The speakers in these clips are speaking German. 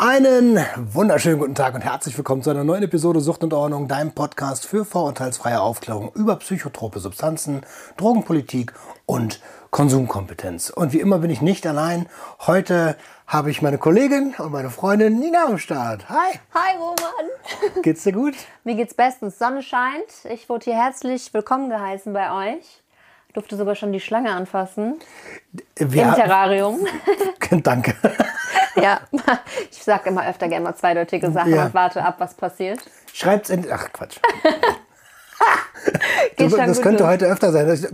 Einen wunderschönen guten Tag und herzlich willkommen zu einer neuen Episode Sucht und Ordnung, deinem Podcast für vorurteilsfreie Aufklärung über psychotrope Substanzen, Drogenpolitik und Konsumkompetenz. Und wie immer bin ich nicht allein. Heute habe ich meine Kollegin und meine Freundin Nina am Start. Hi, Hi Roman. geht's dir gut? Mir geht's bestens. Sonne scheint. Ich wurde hier herzlich willkommen geheißen bei euch. Durfte sogar schon die Schlange anfassen. Wir Im Terrarium. Danke. ja, ich sag immer öfter gerne mal zweideutige Sachen Ja. und warte ab, was passiert. Schreibt's in. Ach Quatsch. Du, das könnte durch. heute öfter sein. ich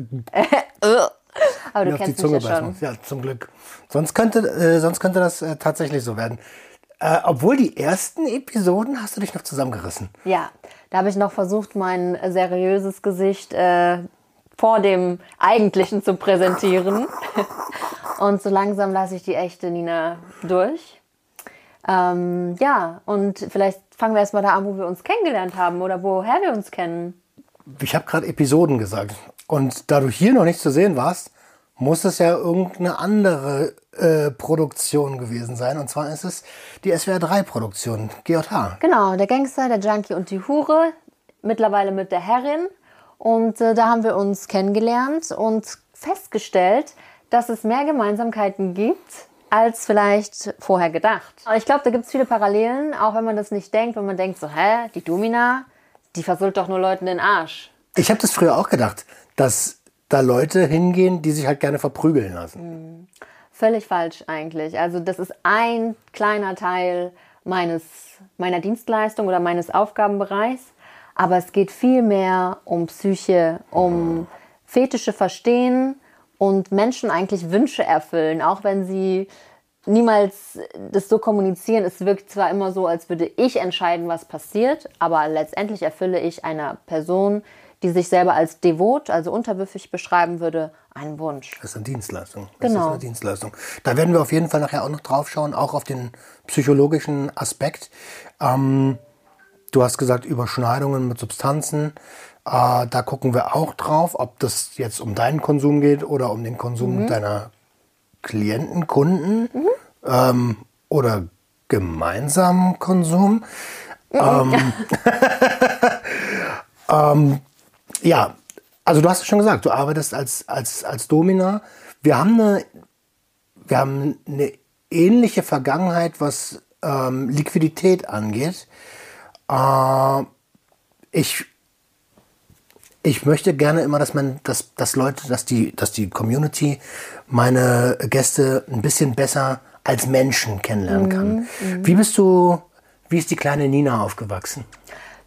Aber du auf die kennst Zunge mich ja schon. Ja, zum Glück. Sonst könnte, äh, sonst könnte das äh, tatsächlich so werden. Äh, obwohl die ersten Episoden hast du dich noch zusammengerissen. Ja, da habe ich noch versucht, mein seriöses Gesicht äh, vor dem eigentlichen zu präsentieren. Und so langsam lasse ich die echte Nina durch. Ähm, ja, und vielleicht fangen wir erstmal da an, wo wir uns kennengelernt haben oder woher wir uns kennen. Ich habe gerade Episoden gesagt. Und da du hier noch nicht zu sehen warst, muss es ja irgendeine andere äh, Produktion gewesen sein. Und zwar ist es die SWR3-Produktion, GJH. Genau, der Gangster, der Junkie und die Hure, mittlerweile mit der Herrin. Und äh, da haben wir uns kennengelernt und festgestellt, dass es mehr Gemeinsamkeiten gibt, als vielleicht vorher gedacht. Aber ich glaube, da gibt es viele Parallelen, auch wenn man das nicht denkt, wenn man denkt so, hä, die Domina, die versohlt doch nur Leuten den Arsch. Ich habe das früher auch gedacht, dass da Leute hingehen, die sich halt gerne verprügeln lassen. Völlig falsch eigentlich. Also das ist ein kleiner Teil meines, meiner Dienstleistung oder meines Aufgabenbereichs. Aber es geht viel mehr um Psyche, um Fetische verstehen und Menschen eigentlich Wünsche erfüllen, auch wenn sie niemals das so kommunizieren. Es wirkt zwar immer so, als würde ich entscheiden, was passiert, aber letztendlich erfülle ich einer Person, die sich selber als devot, also unterwürfig beschreiben würde, einen Wunsch. Das ist eine Dienstleistung. Das Genau. ist eine Dienstleistung. Da werden wir auf jeden Fall nachher auch noch drauf schauen, auch auf den psychologischen Aspekt. Ähm, du hast gesagt, Überschneidungen mit Substanzen. Äh, da gucken wir auch drauf, ob das jetzt um deinen Konsum geht oder um den Konsum deiner Klienten, Kunden ähm, oder gemeinsamen Konsum. Ähm, ja, also du hast es schon gesagt, du arbeitest als, als, als Domina. Wir haben eine, wir haben eine ähnliche Vergangenheit, was ähm, Liquidität angeht. Äh, ich, ich möchte gerne immer, dass man, dass, dass Leute, dass die, dass die Community meine Gäste ein bisschen besser als Menschen kennenlernen kann. Wie bist du, wie ist die kleine Nina aufgewachsen?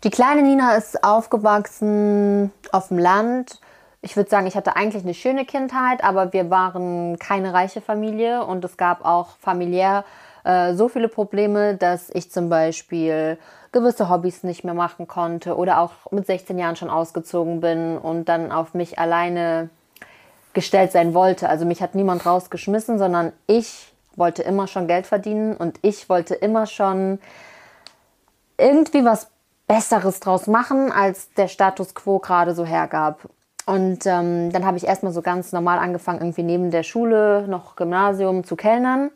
Die kleine Nina ist aufgewachsen auf dem Land. Ich würde sagen, ich hatte eigentlich eine schöne Kindheit, aber wir waren keine reiche Familie und es gab auch familiär äh, so viele Probleme, dass ich zum Beispiel gewisse Hobbys nicht mehr machen konnte oder auch mit 16 Jahren schon ausgezogen bin und dann auf mich alleine gestellt sein wollte. Also mich hat niemand rausgeschmissen, sondern ich wollte immer schon Geld verdienen und ich wollte immer schon irgendwie was Besseres draus machen, als der Status quo gerade so hergab. Und ähm, dann habe ich erstmal so ganz normal angefangen, irgendwie neben der Schule noch Gymnasium zu kellnern.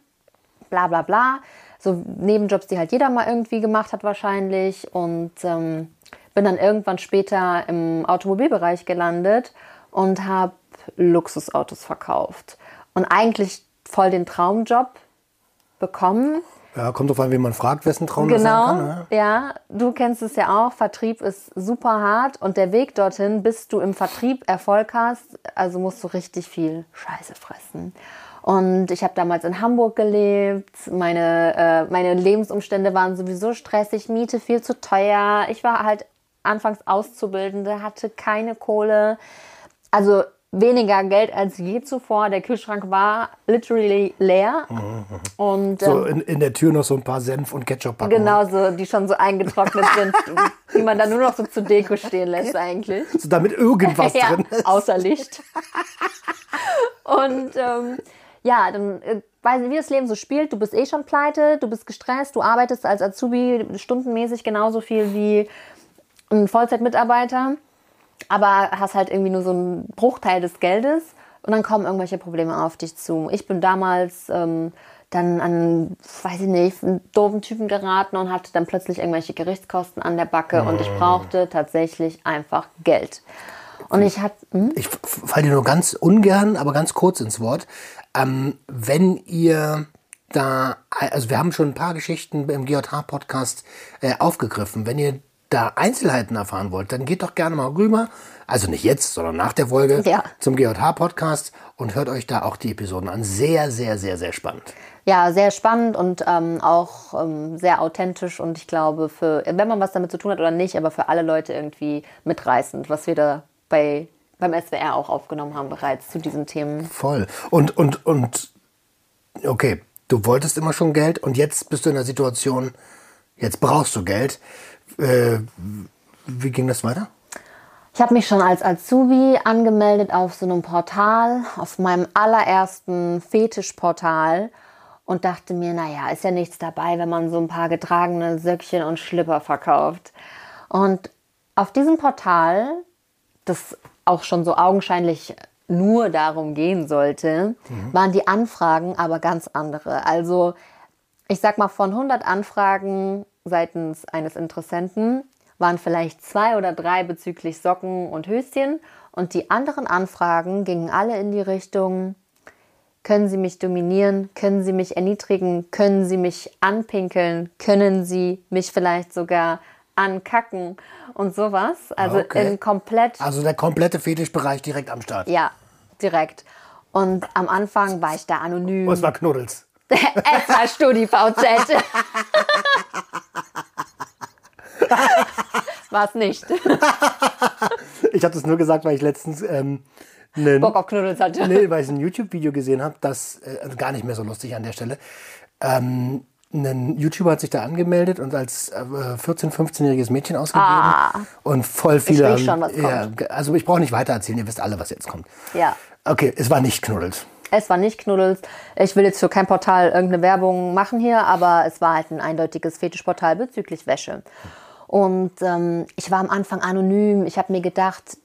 Bla bla bla. So Nebenjobs, die halt jeder mal irgendwie gemacht hat wahrscheinlich. Und ähm, bin dann irgendwann später im Automobilbereich gelandet und habe Luxusautos verkauft. Und eigentlich voll den Traumjob bekommen. Ja, kommt drauf an, wen man fragt, wessen Traum das sein Genau, kann. Ne? ja. Du kennst es ja auch. Vertrieb ist super hart und der Weg dorthin, bis du im Vertrieb Erfolg hast, also musst du richtig viel Scheiße fressen. Und ich habe damals in Hamburg gelebt. Meine, äh, meine Lebensumstände waren sowieso stressig, Miete viel zu teuer. Ich war halt anfangs Auszubildende, hatte keine Kohle. Also weniger Geld als je zuvor. Der Kühlschrank war literally leer. Und, So ähm, in, in der Tür noch so ein paar Senf- und Ketchup-Packungen. Genau so, die schon so eingetrocknet sind, die man dann nur noch so zur Deko stehen lässt eigentlich. So, damit irgendwas ja, drin ist. außer Licht. Und ähm, ja, dann äh, weiß nicht, wie das Leben so spielt. Du bist eh schon pleite, du bist gestresst, du arbeitest als Azubi stundenmäßig genauso viel wie ein Vollzeitmitarbeiter, aber hast halt irgendwie nur so einen Bruchteil des Geldes und dann kommen irgendwelche Probleme auf dich zu. Ich bin damals ähm, dann an, weiß ich nicht, einen doofen Typen geraten und hatte dann plötzlich irgendwelche Gerichtskosten an der Backe und ich brauchte tatsächlich einfach Geld. Und ich hatte, hm? Ich falle dir nur ganz ungern, aber ganz kurz ins Wort. Ähm, wenn ihr da, also wir haben schon ein paar Geschichten im GJH-Podcast äh, aufgegriffen. Wenn ihr da Einzelheiten erfahren wollt, dann geht doch gerne mal rüber, also nicht jetzt, sondern nach der Folge Ja. zum GJH-Podcast und hört euch da auch die Episoden an. Sehr, sehr, sehr, sehr spannend. Ja, sehr spannend und ähm, auch ähm, sehr authentisch und ich glaube, für, wenn man was damit zu tun hat oder nicht, aber für alle Leute irgendwie mitreißend, was wir da bei, beim SWR auch aufgenommen haben bereits zu diesen Themen. Voll. Und, und, und, okay, du wolltest immer schon Geld und jetzt bist du in der Situation, jetzt brauchst du Geld. Äh, wie ging das weiter? Ich habe mich schon als Azubi angemeldet auf so einem Portal, auf meinem allerersten Fetischportal und dachte mir, naja, ist ja nichts dabei, wenn man so ein paar getragene Söckchen und Schlipper verkauft. Und auf diesem Portal, das auch schon so augenscheinlich nur darum gehen sollte, waren die Anfragen aber ganz andere. Also ich sag mal, von 100 Anfragen seitens eines Interessenten waren vielleicht zwei oder drei bezüglich Socken und Höschen. Und die anderen Anfragen gingen alle in die Richtung, können Sie mich dominieren, können Sie mich erniedrigen, können Sie mich anpinkeln, können Sie mich vielleicht sogar ankacken und sowas. Also Okay. in komplett Also der komplette Fetischbereich direkt am Start. ja, direkt. Und am Anfang war ich da anonym. Und es war Knuddels. es war StudiVZ. war es nicht. Ich habe das nur gesagt, weil ich letztens ähm, einen, Bock auf Knuddels hatte. nee, weil ich ein YouTube-Video gesehen habe, das äh, also gar nicht mehr so lustig an der Stelle. Ähm, ein YouTuber hat sich da angemeldet und als äh, 14-, 15-jähriges Mädchen ausgegeben. Und voll viele. Ah. haben- schon, was ja, kommt. ge- also ich brauche nicht weiter erzählen, ihr wisst alle, was jetzt kommt. Ja. Okay, es war nicht Knuddels. Es war nicht Knuddels. Ich will jetzt für kein Portal irgendeine Werbung machen hier, aber es war halt ein eindeutiges Fetischportal bezüglich Wäsche. Und ähm, ich war am Anfang anonym. Ich habe mir gedacht,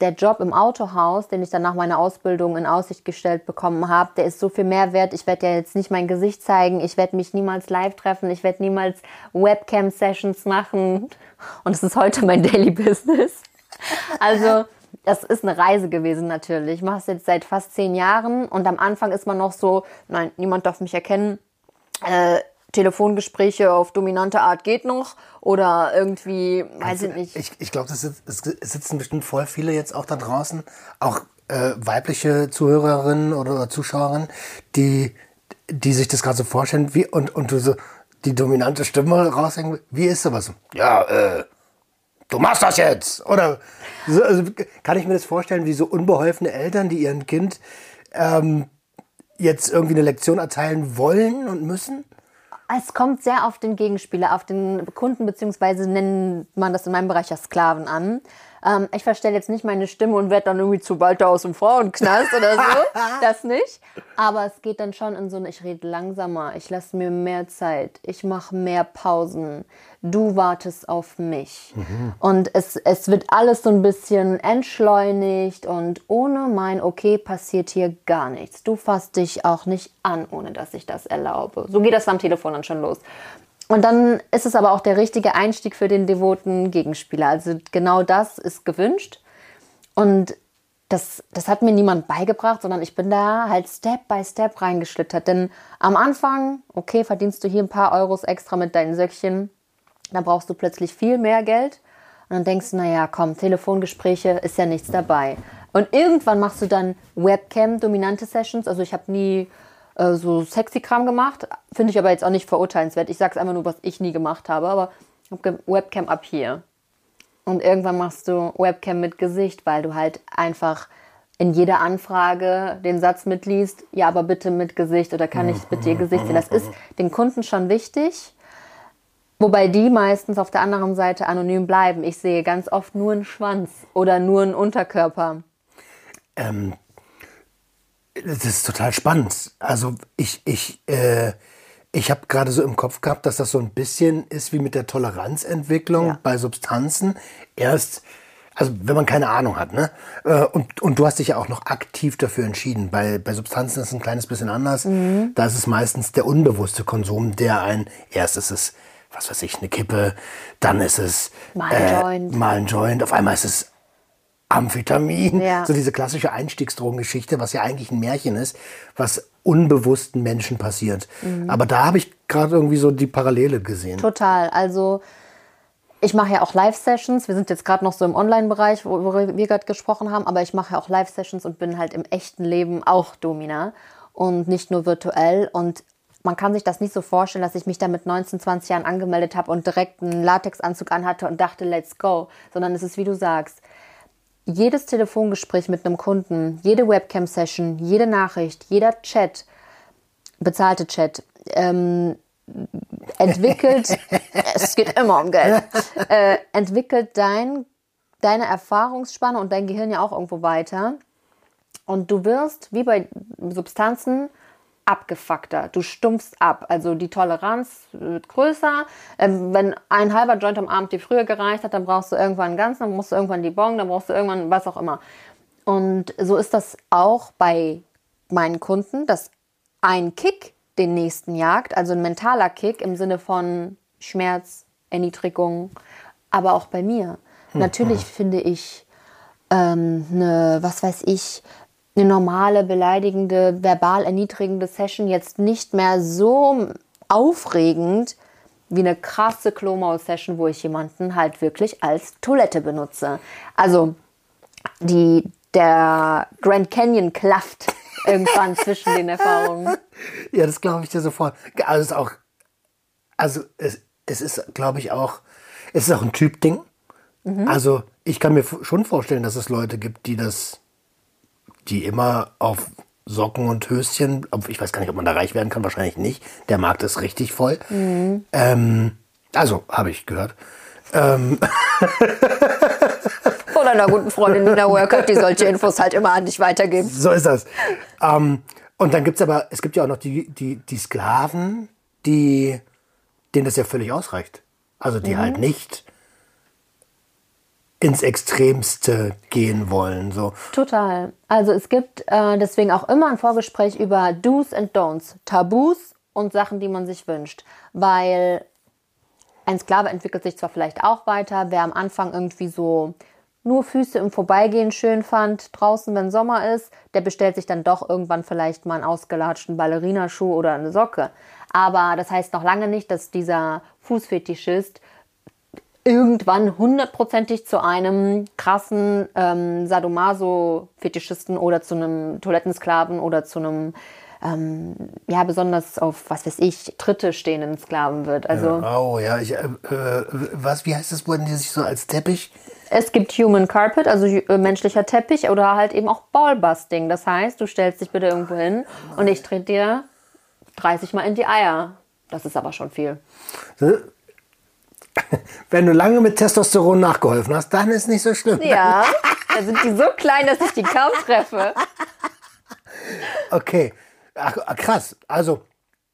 der Job im Autohaus, den ich dann nach meiner Ausbildung in Aussicht gestellt bekommen habe, der ist so viel mehr wert. Ich werde ja jetzt nicht mein Gesicht zeigen. Ich werde mich niemals live treffen. Ich werde niemals Webcam-Sessions machen. Und es ist heute mein Daily Business. Also, das ist eine Reise gewesen natürlich. Ich mache es jetzt seit fast zehn Jahren und am Anfang ist man noch so, nein, niemand darf mich erkennen. Äh, Telefongespräche auf dominante Art geht noch oder irgendwie, weiß ich nicht. Ich, ich glaube, es sitzen bestimmt voll viele jetzt auch da draußen, auch äh, weibliche Zuhörerinnen oder Zuschauerinnen, die, die sich das gerade so vorstellen, wie, und, und du so die dominante Stimme raushängen, wie ist sowas? Ja, äh, du machst das jetzt! Oder so, also, kann ich mir das vorstellen, wie so unbeholfene Eltern, die ihren Kind ähm, jetzt irgendwie eine Lektion erteilen wollen und müssen? Es kommt sehr auf den Gegenspieler, auf den Kunden, beziehungsweise nennt man das in meinem Bereich ja Sklaven an. Ähm, ich verstelle jetzt nicht meine Stimme und werde dann irgendwie zu Walter aus dem Frauenknast oder so. Das nicht. Aber es geht dann schon in so eine, ich rede langsamer, ich lasse mir mehr Zeit, ich mache mehr Pausen. Du wartest auf mich. Und es, es wird alles so ein bisschen entschleunigt und ohne mein Okay passiert hier gar nichts. Du fasst dich auch nicht an, ohne dass ich das erlaube. So geht das am Telefon dann schon los. Und dann ist es aber auch der richtige Einstieg für den devoten Gegenspieler. Also genau das ist gewünscht. Und das, das hat mir niemand beigebracht, sondern ich bin da halt Step by Step reingeschlittert. Denn am Anfang, okay, verdienst du hier ein paar Euros extra mit deinen Söckchen, dann brauchst du plötzlich viel mehr Geld. Und dann denkst du, naja, komm, Telefongespräche ist ja nichts dabei. Und irgendwann machst du dann Webcam-dominante Sessions. Also ich habe nie äh, so sexy Kram gemacht. Finde ich aber jetzt auch nicht verurteilenswert. Ich sage es einfach nur, was ich nie gemacht habe. Aber ich habe Webcam ab hier. Und irgendwann machst du Webcam mit Gesicht, weil du halt einfach in jeder Anfrage den Satz mitliest, ja, aber bitte mit Gesicht oder kann ich bitte ihr Gesicht sehen. Das ist den Kunden schon wichtig. Wobei die meistens auf der anderen Seite anonym bleiben. Ich sehe ganz oft nur einen Schwanz oder nur einen Unterkörper. Ähm, das ist total spannend. Also ich, ich, äh, ich habe gerade so im Kopf gehabt, dass das so ein bisschen ist wie mit der Toleranzentwicklung Ja. bei Substanzen. Erst, also wenn man keine Ahnung hat, ne? Äh, Und, und du hast dich ja auch noch aktiv dafür entschieden. Bei, bei Substanzen ist es ein kleines bisschen anders. Mhm. Da ist es meistens der unbewusste Konsum, der ein, erst ist es, was weiß ich, eine Kippe, dann ist es Mal ein Joint. mal ein Joint, auf einmal ist es Amphetamin, Ja. so diese klassische Einstiegsdrogengeschichte, was ja eigentlich ein Märchen ist, was unbewussten Menschen passiert. Mhm. Aber da habe ich gerade irgendwie so die Parallele gesehen. Total. Also ich mache ja auch Live-Sessions. Wir sind jetzt gerade noch so im Online-Bereich, wo, wo wir gerade gesprochen haben, aber ich mache ja auch Live-Sessions und bin halt im echten Leben auch Domina und nicht nur virtuell. Und man kann sich das nicht so vorstellen, dass ich mich da mit 19, 20 Jahren angemeldet habe und direkt einen Latexanzug anhatte und dachte, let's go. Sondern es ist, wie du sagst, jedes Telefongespräch mit einem Kunden, jede Webcam-Session, jede Nachricht, jeder Chat, bezahlte Chat, ähm, entwickelt, es geht immer um Geld, äh, entwickelt dein, deine Erfahrungsspanne und dein Gehirn ja auch irgendwo weiter. Und du wirst, wie bei Substanzen, abgefuckter. Du stumpfst ab. Also die Toleranz wird größer. Ähm, wenn ein halber Joint am Abend dir früher gereicht hat, dann brauchst du irgendwann einen ganzen, dann brauchst du irgendwann die Bong, dann brauchst du irgendwann was auch immer. Und so ist das auch bei meinen Kunden, dass ein Kick den nächsten jagt, also ein mentaler Kick im Sinne von Schmerz, Erniedrigung, aber auch bei mir. Natürlich finde ich ähm, eine, was weiß ich, eine normale, beleidigende, verbal erniedrigende Session jetzt nicht mehr so aufregend wie eine krasse Klomaus-Session, wo ich jemanden halt wirklich als Toilette benutze. Also die, der Grand Canyon klafft irgendwann zwischen den Erfahrungen. Ja, das glaube ich dir sofort. Also es ist auch, also es, es ist, glaube ich, auch, es ist auch ein Typding. Mhm. Also ich kann mir schon vorstellen, dass es Leute gibt, die das, die immer auf Socken und Höschen, ich weiß gar nicht, ob man da reich werden kann, wahrscheinlich nicht. Der Markt ist richtig voll. Mhm. Ähm, also, habe ich gehört. Von einer guten Freundin Nina Worker, die solche Infos halt immer an dich weitergeben. So ist das. Ähm, und dann gibt es aber, es gibt ja auch noch die, die, die Sklaven, die, denen das ja völlig ausreicht. Also die halt nicht ins Extremste gehen wollen. So. Total. Also es gibt äh, deswegen auch immer ein Vorgespräch über Do's and Don'ts, Tabus und Sachen, die man sich wünscht. Weil ein Sklave entwickelt sich zwar vielleicht auch weiter, wer am Anfang irgendwie so nur Füße im Vorbeigehen schön fand, draußen, wenn Sommer ist, der bestellt sich dann doch irgendwann vielleicht mal einen ausgelatschten Ballerinaschuh oder eine Socke. Aber das heißt noch lange nicht, dass dieser Fußfetischist irgendwann hundertprozentig zu einem krassen ähm, Sadomaso-Fetischisten oder zu einem Toilettensklaven oder zu einem, ähm, ja, besonders auf, was weiß ich, Dritte stehenden Sklaven wird. Also Oh ja, ich, äh, äh, was, wie heißt das, wurden die sich so als Teppich? es gibt Human Carpet, also äh, menschlicher Teppich oder halt eben auch Ballbusting. Das heißt, du stellst dich bitte irgendwo hin und ich trete dir 30 Mal in die Eier. Das ist aber schon viel. Wenn du lange mit Testosteron nachgeholfen hast, dann ist nicht so schlimm. Ja, da sind die so klein, dass ich die kaum treffe. Okay. Ach, ah, krass. Also,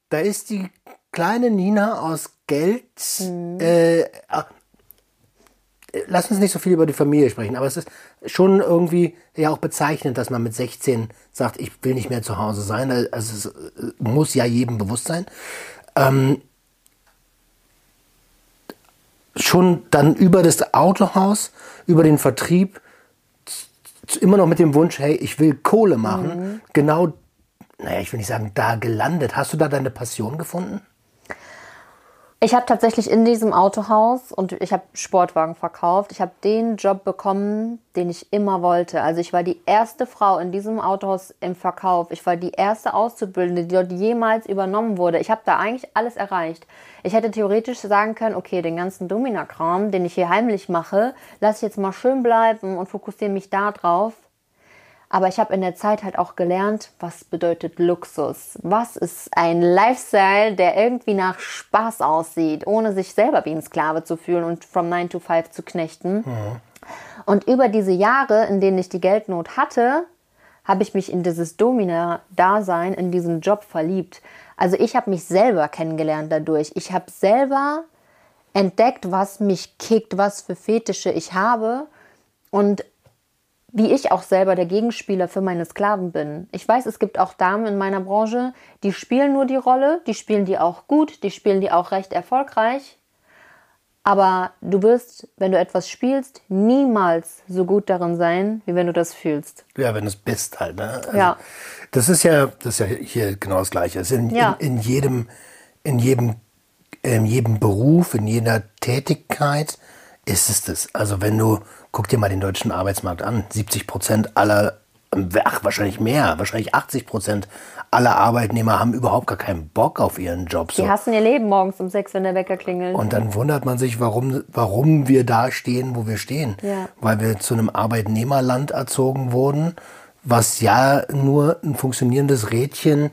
da ist die kleine Nina aus Geld. Äh, ah, lass uns nicht so viel über die Familie sprechen, aber es ist schon irgendwie ja auch bezeichnend, dass man mit 16 sagt, ich will nicht mehr zu Hause sein. Also es äh, muss ja jedem bewusst sein. Ähm, schon dann über das Autohaus, über den Vertrieb, immer noch mit dem Wunsch, hey, ich will Kohle machen, genau, naja, ich will nicht sagen, da gelandet. Hast du da deine Passion gefunden? Ich habe tatsächlich in diesem Autohaus und ich habe Sportwagen verkauft. Ich habe den Job bekommen, den ich immer wollte. Also ich war die erste Frau in diesem Autohaus im Verkauf. Ich war die erste Auszubildende, die dort jemals übernommen wurde. Ich habe da eigentlich alles erreicht. Ich hätte theoretisch sagen können, okay, den ganzen Domina-Kram, den ich hier heimlich mache, lasse ich jetzt mal schön bleiben und fokussiere mich da drauf. Aber ich habe in der Zeit halt auch gelernt, was bedeutet Luxus. Was ist ein Lifestyle, der irgendwie nach Spaß aussieht, ohne sich selber wie ein Sklave zu fühlen und from 9 to 5 zu knechten. Und über diese Jahre, in denen ich die Geldnot hatte, habe ich mich in dieses Domina-Dasein, in diesen Job verliebt. Also ich habe mich selber kennengelernt dadurch. Ich habe selber entdeckt, was mich kickt, was für Fetische ich habe. Und wie ich auch selber der Gegenspieler für meine Sklaven bin. Ich weiß, es gibt auch Damen in meiner Branche, die spielen nur die Rolle, die spielen die auch gut, die spielen die auch recht erfolgreich. Aber du wirst, wenn du etwas spielst, niemals so gut darin sein, wie wenn du das fühlst. Ja, wenn du es bist halt. Ne? Also, Ja. Das ist ja, das ist ja hier genau das Gleiche. Ist in, Ja. in, in jedem, in jedem, in jedem Beruf, in jeder Tätigkeit ist es das. Also wenn du, guck dir mal den deutschen Arbeitsmarkt an, 70 Prozent aller, ach, wahrscheinlich mehr, wahrscheinlich 80 Prozent aller Arbeitnehmer haben überhaupt gar keinen Bock auf ihren Job. Die So. hassen ihr Leben morgens um sechs, wenn der Wecker klingelt. Und dann wundert man sich, warum, warum wir da stehen, wo wir stehen. Ja. Weil wir zu einem Arbeitnehmerland erzogen wurden, was ja nur ein funktionierendes Rädchen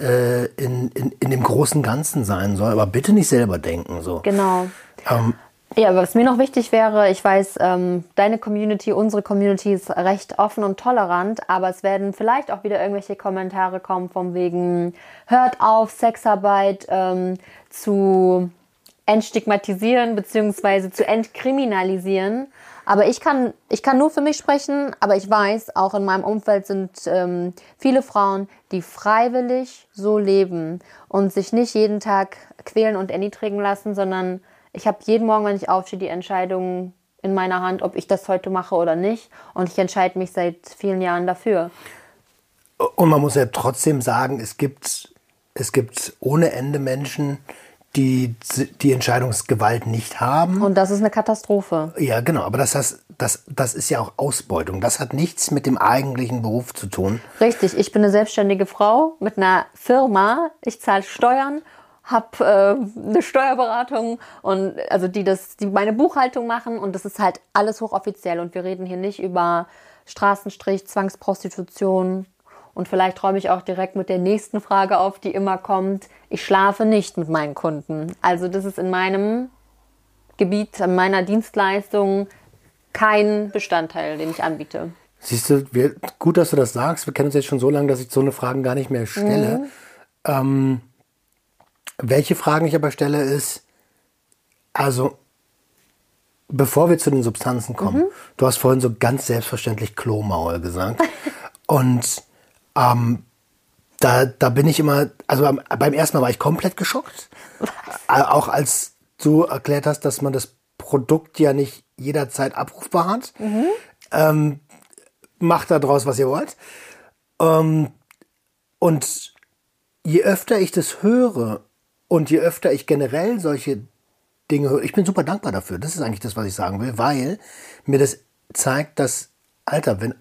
äh, in, in, in dem großen Ganzen sein soll. Aber bitte nicht selber denken. So. Genau. Ähm, Ja, was mir noch wichtig wäre, ich weiß, ähm, deine Community, unsere Community ist recht offen und tolerant, aber es werden vielleicht auch wieder irgendwelche Kommentare kommen von wegen, hört auf, Sexarbeit ähm, zu entstigmatisieren bzw. zu entkriminalisieren. Aber ich kann, ich kann nur für mich sprechen, aber ich weiß, auch in meinem Umfeld sind ähm, viele Frauen, die freiwillig so leben und sich nicht jeden Tag quälen und erniedrigen lassen, sondern ich habe jeden Morgen, wenn ich aufstehe, die Entscheidung in meiner Hand, ob ich das heute mache oder nicht. Und ich entscheide mich seit vielen Jahren dafür. und man muss ja trotzdem sagen, es gibt, es gibt ohne Ende Menschen, die die Entscheidungsgewalt nicht haben. Und das ist eine Katastrophe. Ja, genau, aber das, heißt, das, das ist ja auch Ausbeutung. Das hat nichts mit dem eigentlichen Beruf zu tun. Richtig, ich bin eine selbstständige Frau mit einer Firma. Ich zahle Steuern, habe äh, eine Steuerberatung und also die das, die meine Buchhaltung machen und das ist halt alles hochoffiziell und wir reden hier nicht über Straßenstrich, Zwangsprostitution und vielleicht räume ich auch direkt mit der nächsten Frage auf, die immer kommt. Ich schlafe nicht mit meinen Kunden. Also das ist in meinem Gebiet, in meiner Dienstleistung kein Bestandteil, den ich anbiete. Siehst du, wir, gut, dass du das sagst. Wir kennen uns jetzt schon so lange, dass ich so eine Fragen gar nicht mehr stelle. Ähm, welche Fragen ich aber stelle, ist, also, bevor wir zu den Substanzen kommen, du hast vorhin so ganz selbstverständlich Klomaul gesagt. Und ähm, da, da bin ich immer, also beim, beim ersten Mal war ich komplett geschockt. Äh, Auch als du erklärt hast, dass man das Produkt ja nicht jederzeit abrufbar hat. Ähm, macht da draus, was ihr wollt. Ähm, und je öfter ich das höre und je öfter ich generell solche Dinge höre, ich bin super dankbar dafür. Das ist eigentlich das, was ich sagen will, weil mir das zeigt, dass, Alter, wenn,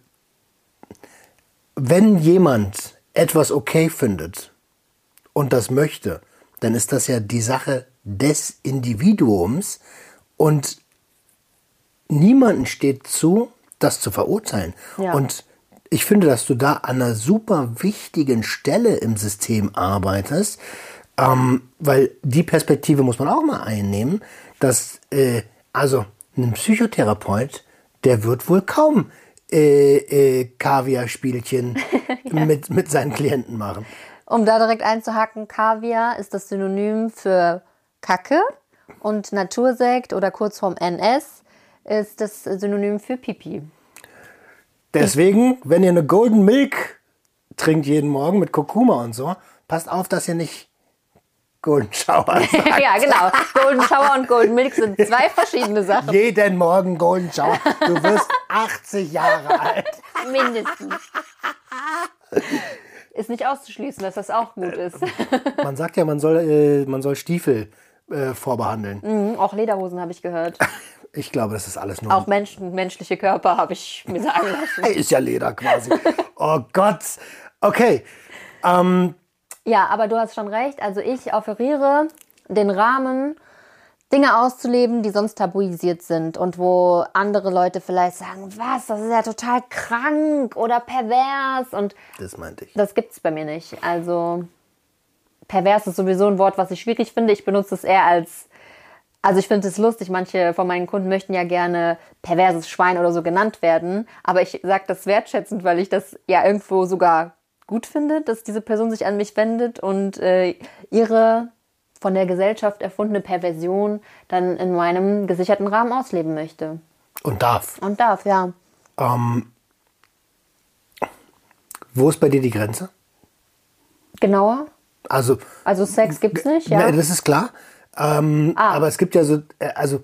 wenn jemand etwas okay findet und das möchte, dann ist das ja die Sache des Individuums und niemanden steht zu, das zu verurteilen. Ja. Und ich finde, dass du da an einer super wichtigen Stelle im System arbeitest, ähm, weil die Perspektive muss man auch mal einnehmen, dass äh, also ein Psychotherapeut, der wird wohl kaum äh, äh, Kaviar-Spielchen mit, mit seinen Klienten machen. Um da direkt einzuhaken, Kaviar ist das Synonym für Kacke und Natursekt oder kurzform NS ist das Synonym für Pipi. Deswegen, wenn ihr eine Golden Milk trinkt jeden Morgen mit Kurkuma und so, passt auf, dass ihr nicht Golden Shower sagt. ja, genau. Golden Shower und Golden Milk sind zwei verschiedene Sachen. Jeden Morgen Golden Shower. Du wirst 80 Jahre alt. Mindestens. Ist nicht auszuschließen, dass das auch gut ist. Man sagt ja, man soll, äh, man soll Stiefel äh, vorbehandeln. Mhm, auch Lederhosen habe ich gehört. Ich glaube, das ist alles nur. Auch Menschen, menschliche Körper habe ich mir sagen lassen. Ist ja Leder quasi. oh Gott. Okay. Ähm, Ja, aber du hast schon recht. Also ich offeriere den Rahmen, Dinge auszuleben, die sonst tabuisiert sind und wo andere Leute vielleicht sagen, was, das ist ja total krank oder pervers und das meinte ich. das gibt's bei mir nicht. Also pervers ist sowieso ein Wort, was ich schwierig finde. Ich benutze es eher als, also ich finde es lustig, manche von meinen Kunden möchten ja gerne perverses Schwein oder so genannt werden, aber ich sage das wertschätzend, weil ich das ja irgendwo sogar gut finde, dass diese Person sich an mich wendet und äh, ihre von der Gesellschaft erfundene Perversion dann in meinem gesicherten Rahmen ausleben möchte. Und darf. Und darf, ja. Wo ist bei dir die Grenze? Genauer? Also, Also Sex gibt's nicht, ja? das ist klar. Ähm, Ah. Aber es gibt ja so, äh, also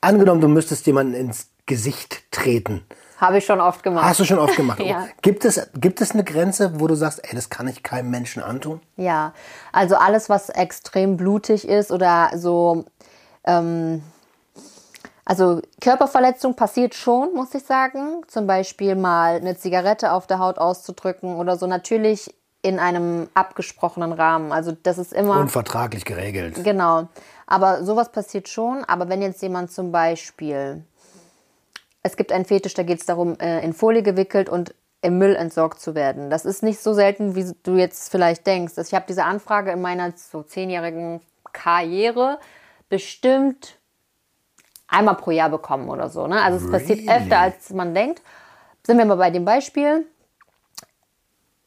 angenommen, du müsstest jemanden ins Gesicht treten. Habe ich schon oft gemacht. Hast du schon oft gemacht. Ja. gibt, es, gibt es eine Grenze, wo du sagst, ey, das kann ich keinem Menschen antun? Ja, also alles, was extrem blutig ist oder so, ähm, also Körperverletzung passiert schon, muss ich sagen. Zum Beispiel mal eine Zigarette auf der Haut auszudrücken oder so. Natürlich in einem abgesprochenen Rahmen. Also das ist immer. Unvertraglich geregelt. Genau. Aber sowas passiert schon. Aber wenn jetzt jemand zum Beispiel, es gibt einen Fetisch, da geht es darum, äh, in Folie gewickelt und im Müll entsorgt zu werden. Das ist nicht so selten, wie du jetzt vielleicht denkst. Ich habe diese Anfrage in meiner so zehnjährigen Karriere bestimmt einmal pro Jahr bekommen oder so. Ne? Also es passiert öfter, als man denkt. Sind wir mal bei dem Beispiel.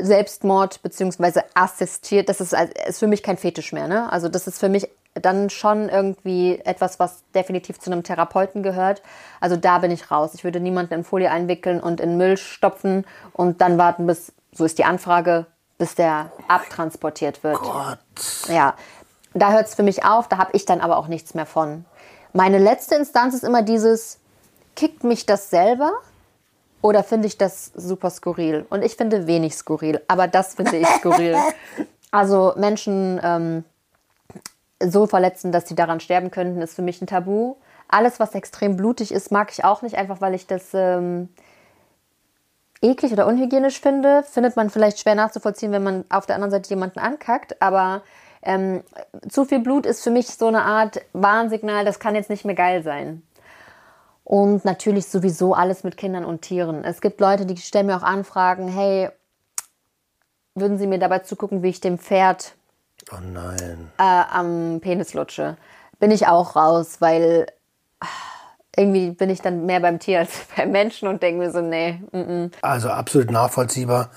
Selbstmord beziehungsweise assistiert, das ist, also, ist für mich kein Fetisch mehr. Ne? Also das ist für mich dann schon irgendwie etwas, was definitiv zu einem Therapeuten gehört. Also da bin ich raus. Ich würde niemanden in Folie einwickeln und in Müll stopfen und dann warten, bis, so ist die Anfrage, bis der abtransportiert wird. Gott. Ja, da hört es für mich auf, da habe ich dann aber auch nichts mehr von. Meine letzte Instanz ist immer dieses, kickt mich das selber oder finde ich das super skurril? Und ich finde wenig skurril, aber das finde ich skurril. Also Menschen ähm, so verletzen, dass sie daran sterben könnten, ist für mich ein Tabu. Alles, was extrem blutig ist, mag ich auch nicht, einfach weil ich das ähm, eklig oder unhygienisch finde. Findet man vielleicht schwer nachzuvollziehen, wenn man auf der anderen Seite jemanden ankackt. Aber ähm, zu viel Blut ist für mich so eine Art Warnsignal, das kann jetzt nicht mehr geil sein. Und natürlich sowieso alles mit Kindern und Tieren. Es gibt Leute, die stellen mir auch Anfragen, hey, würden Sie mir dabei zugucken, wie ich dem Pferd Oh nein. äh, am Penis lutsche? Bin ich auch raus, weil ah, irgendwie bin ich dann mehr beim Tier als beim Menschen und denke mir so, nee, mm, Also absolut nachvollziehbar.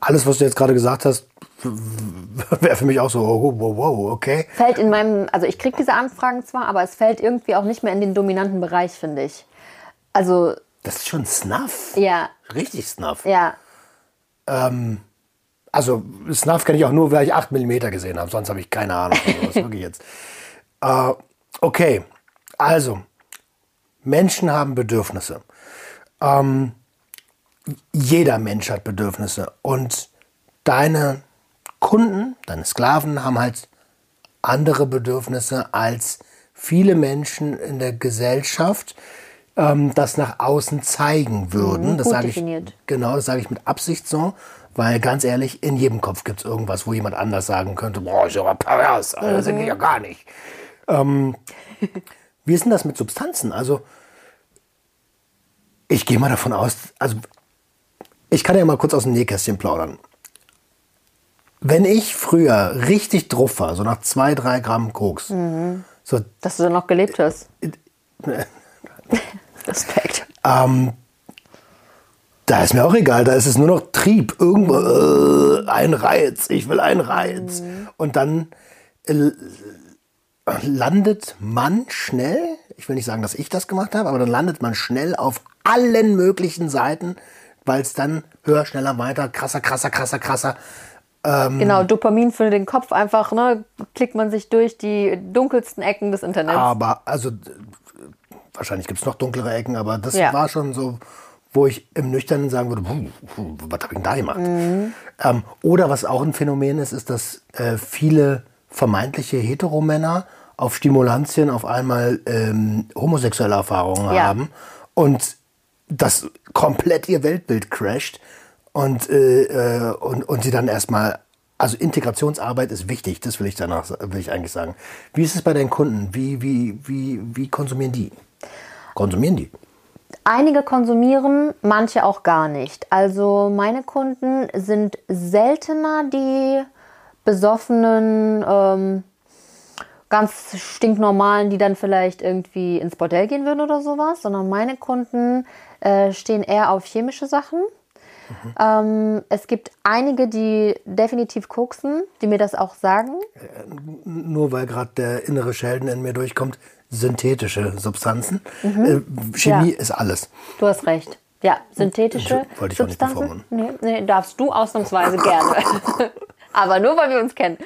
Alles, was du jetzt gerade gesagt hast, wäre für mich auch so, oh, wow, wow, okay. fällt in meinem, also ich kriege diese Anfragen zwar, aber es fällt irgendwie auch nicht mehr in den dominanten Bereich, finde ich. Also, Das ist schon Snuff. ja, Richtig Snuff. ja, Also Snuff kenne ich auch nur, weil ich 8 mm gesehen habe. Sonst habe ich keine Ahnung. sowas, wirklich jetzt. Äh, okay, also Menschen haben Bedürfnisse. Ähm, jeder Mensch hat Bedürfnisse. Und deine Kunden, deine Sklaven haben halt andere Bedürfnisse als viele Menschen in der Gesellschaft ähm, das nach außen zeigen würden. Mhm, das sage ich definiert. Genau, das sage ich mit Absicht so, weil ganz ehrlich, in jedem Kopf gibt es irgendwas, wo jemand anders sagen könnte, boah, ist ja aber pervers, Alter, das geht ja gar nicht. Ähm, wie ist denn das mit Substanzen? Also, ich gehe mal davon aus, also, ich kann ja mal kurz aus dem Nähkästchen plaudern. Wenn ich früher richtig drauf war, so nach zwei, drei Gramm Koks, so dass du dann noch gelebt hast. Respekt. Da ist mir auch egal, da ist es nur noch Trieb. Irgendwo, äh, ein Reiz, ich will einen Reiz. Und dann äh, landet man schnell, ich will nicht sagen, dass ich das gemacht habe, aber dann landet man schnell auf allen möglichen Seiten, weil es dann höher, schneller, weiter, krasser, krasser, krasser, krasser. Genau, Dopamin für den Kopf einfach, ne, klickt man sich durch die dunkelsten Ecken des Internets. Aber, also, wahrscheinlich gibt es noch dunklere Ecken, aber das Ja. war schon so, wo ich im Nüchternen sagen würde, was habe ich denn da gemacht? Mhm. Ähm, oder was auch ein Phänomen ist, ist, dass äh, viele vermeintliche Heteromänner auf Stimulantien auf einmal ähm, homosexuelle Erfahrungen Ja. haben und das komplett ihr Weltbild crasht und, äh, äh, und, und sie dann erstmal, also Integrationsarbeit ist wichtig, das will ich danach will ich eigentlich sagen. Wie ist es bei deinen Kunden? Wie, wie, wie, wie konsumieren die? Konsumieren die? Einige konsumieren, manche auch gar nicht. Also meine Kunden sind seltener die besoffenen, ähm, ganz stinknormalen, die dann vielleicht irgendwie ins Bordell gehen würden oder sowas, sondern meine Kunden äh, stehen eher auf chemische Sachen. Ähm, es gibt einige, die definitiv koksen, die mir das auch sagen. Nur weil gerade der innere Sheldon in mir durchkommt, synthetische Substanzen. Äh, Chemie Ja. ist alles. Du hast recht. Ja, synthetische wollte ich auch nicht Substanzen. Nee, nee, darfst du ausnahmsweise gerne. Aber nur, weil wir uns kennen.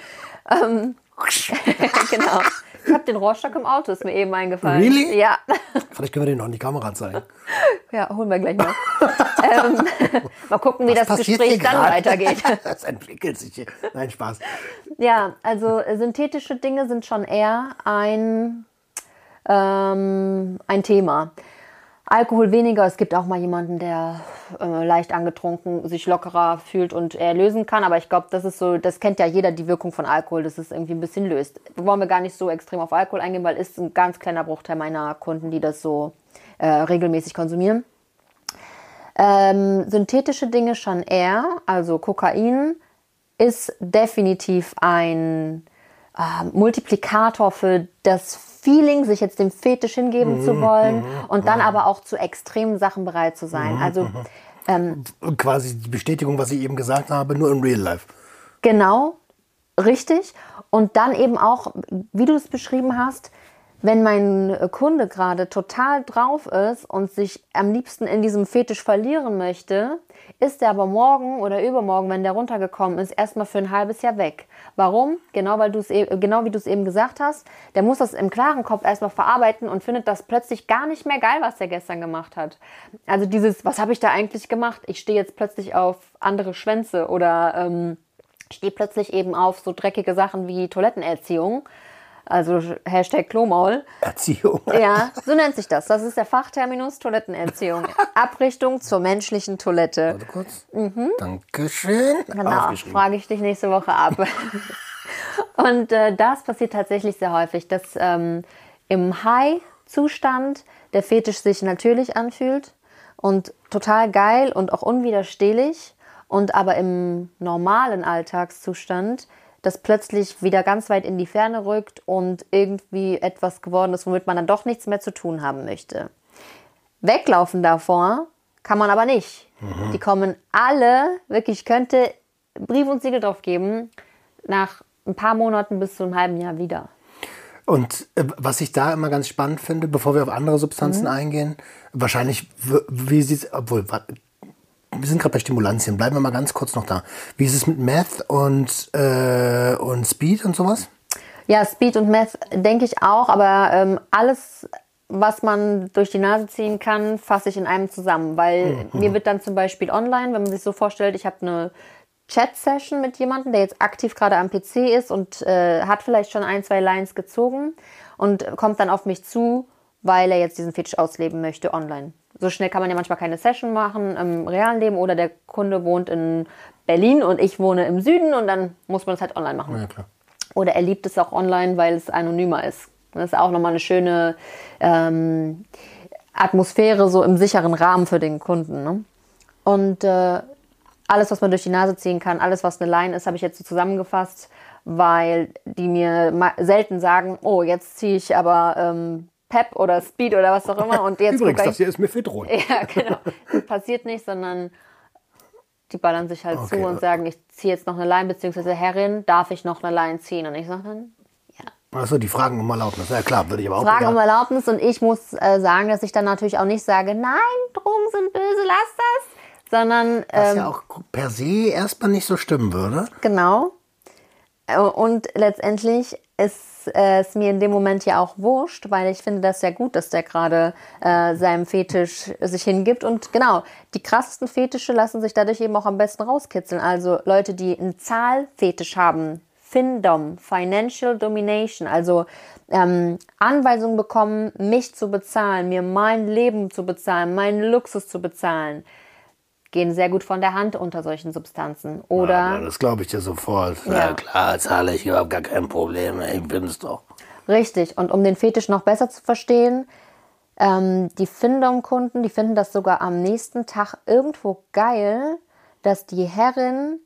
Ähm, genau. Ich habe den Rohrstock im Auto, ist mir eben eingefallen. Really? Ja. Vielleicht können wir den noch in die Kamera zeigen. Ja, holen wir gleich mal. ähm, mal gucken, wie das passiert Gespräch dann weitergeht. Das entwickelt sich hier. Nein, Spaß. Ja, also äh, synthetische Dinge sind schon eher ein, ähm, ein Thema. Alkohol weniger. Es gibt auch mal jemanden, der äh, leicht angetrunken sich lockerer fühlt und er lösen kann. Aber ich glaube, das ist so, das kennt ja jeder, die Wirkung von Alkohol, dass es irgendwie ein bisschen löst. Wollen wir gar nicht so extrem auf Alkohol eingehen, weil ist ein ganz kleiner Bruchteil meiner Kunden, die das so äh, regelmäßig konsumieren. Ähm, synthetische Dinge schon eher, also Kokain ist definitiv ein äh, Multiplikator für das Feeling, sich jetzt dem Fetisch hingeben zu wollen und dann aber auch zu extremen Sachen bereit zu sein. Also Und quasi die Bestätigung, was ich eben gesagt habe, nur im Real Life. Genau, richtig. Und dann eben auch, wie du es beschrieben hast, wenn mein äh, Kunde gerade total drauf ist und sich am liebsten in diesem Fetisch verlieren möchte, ist er aber morgen oder übermorgen, wenn der runtergekommen ist, erstmal für ein halbes Jahr weg. Warum? Genau, weil du es genau wie du es eben gesagt hast, der muss das im klaren Kopf erstmal verarbeiten und findet das plötzlich gar nicht mehr geil, was er gestern gemacht hat. Also dieses, was habe ich da eigentlich gemacht? Ich stehe jetzt plötzlich auf andere Schwänze oder ähm, stehe plötzlich eben auf so dreckige Sachen wie Toilettenerziehung. Also Hashtag Klomaul. Erziehung. Ja, so nennt sich das. Das ist der Fachterminus Toilettenerziehung. Abrichtung zur menschlichen Toilette. Warte kurz. Dankeschön. Mhm. Genau, Aufgeschrieben. frage ich dich nächste Woche ab. Und äh, das passiert tatsächlich sehr häufig, dass ähm, im High-Zustand der Fetisch sich natürlich anfühlt und total geil und auch unwiderstehlich und aber im normalen Alltagszustand das plötzlich wieder ganz weit in die Ferne rückt und irgendwie etwas geworden ist, womit man dann doch nichts mehr zu tun haben möchte. Weglaufen davor kann man aber nicht. Die kommen alle, wirklich, ich könnte Brief und Siegel drauf geben, nach ein paar Monaten bis zu einem halben Jahr wieder. Und äh, was ich da immer ganz spannend finde, bevor wir auf andere Mhm. Substanzen eingehen, wahrscheinlich, wie sieht es, obwohl, wir sind gerade bei Stimulantien, bleiben wir mal ganz kurz noch da. Wie ist es mit Meth und, äh, und Speed und sowas? Ja, Speed und Meth denke ich auch, aber ähm, alles, was man durch die Nase ziehen kann, fasse ich in einem zusammen, weil mir wird dann zum Beispiel online, wenn man sich so vorstellt, ich habe eine Chat-Session mit jemandem, der jetzt aktiv gerade am PC ist und äh, hat vielleicht schon ein, zwei Lines gezogen und kommt dann auf mich zu, weil er jetzt diesen Fetisch ausleben möchte online. So schnell kann man ja manchmal keine Session machen im realen Leben oder der Kunde wohnt in Berlin und ich wohne im Süden und dann muss man es halt online machen. Ja, klar. Oder er liebt es auch online, weil es anonymer ist. Das ist auch nochmal eine schöne ähm, Atmosphäre, so im sicheren Rahmen für den Kunden. Ne? Und äh, alles, was man durch die Nase ziehen kann, alles, was eine Line ist, habe ich jetzt so zusammengefasst, weil die mir selten sagen, oh, jetzt ziehe ich aber ähm, Pep oder Speed oder was auch immer und jetzt Übrigens, das hier ist Mephitrol. ja, genau. Passiert nicht, sondern die ballern sich halt Okay. zu und sagen, ich ziehe jetzt noch eine Line, beziehungsweise Herrin, darf ich noch eine Line ziehen? Und ich sage dann, ja. Achso, die Fragen um Erlaubnis. Ja klar, würde ich aber auch Fragen um Erlaubnis und ich muss äh, sagen, dass ich dann natürlich auch nicht sage, nein, Drogen sind böse, lass das, sondern Was ähm, ja auch per se erstmal nicht so stimmen würde. Genau. Äh, Und letztendlich ist äh, es mir in dem Moment ja auch wurscht, weil ich finde das sehr gut, dass der gerade äh, seinem Fetisch sich hingibt. Und genau, die krassesten Fetische lassen sich dadurch eben auch am besten rauskitzeln. Also Leute, die einen Zahlfetisch haben, FinDom, Financial Domination, also ähm, Anweisungen bekommen, mich zu bezahlen, mir mein Leben zu bezahlen, meinen Luxus zu bezahlen, gehen sehr gut von der Hand unter solchen Substanzen. Oder Ja, das glaube ich dir sofort. Ja, Ja. klar, zahle ich überhaupt gar kein Problem. Ich bin es doch. Richtig. Und um den Fetisch noch besser zu verstehen, ähm, die Findom-Kunden, die finden das sogar am nächsten Tag irgendwo geil, dass die Herrin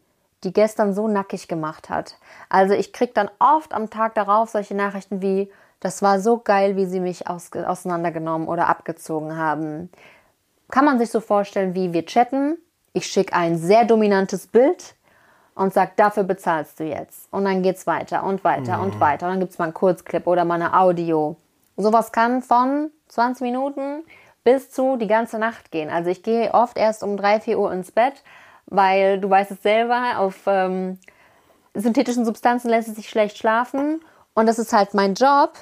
die gestern so nackig gemacht hat. Also ich krieg dann oft am Tag darauf solche Nachrichten wie, das war so geil, wie sie mich aus auseinandergenommen oder abgezogen haben. Kann man sich so vorstellen, wie wir chatten. Ich schicke ein sehr dominantes Bild und sag, dafür bezahlst du jetzt. Und dann geht's weiter und weiter und weiter. Und dann gibt's mal einen Kurzclip oder mal eine Audio. Sowas kann von 20 Minuten bis zu die ganze Nacht gehen. Also ich gehe oft erst um 3, 4 Uhr ins Bett, weil du weißt es selber, auf ähm, synthetischen Substanzen lässt es sich schlecht schlafen. Und das ist halt mein Job.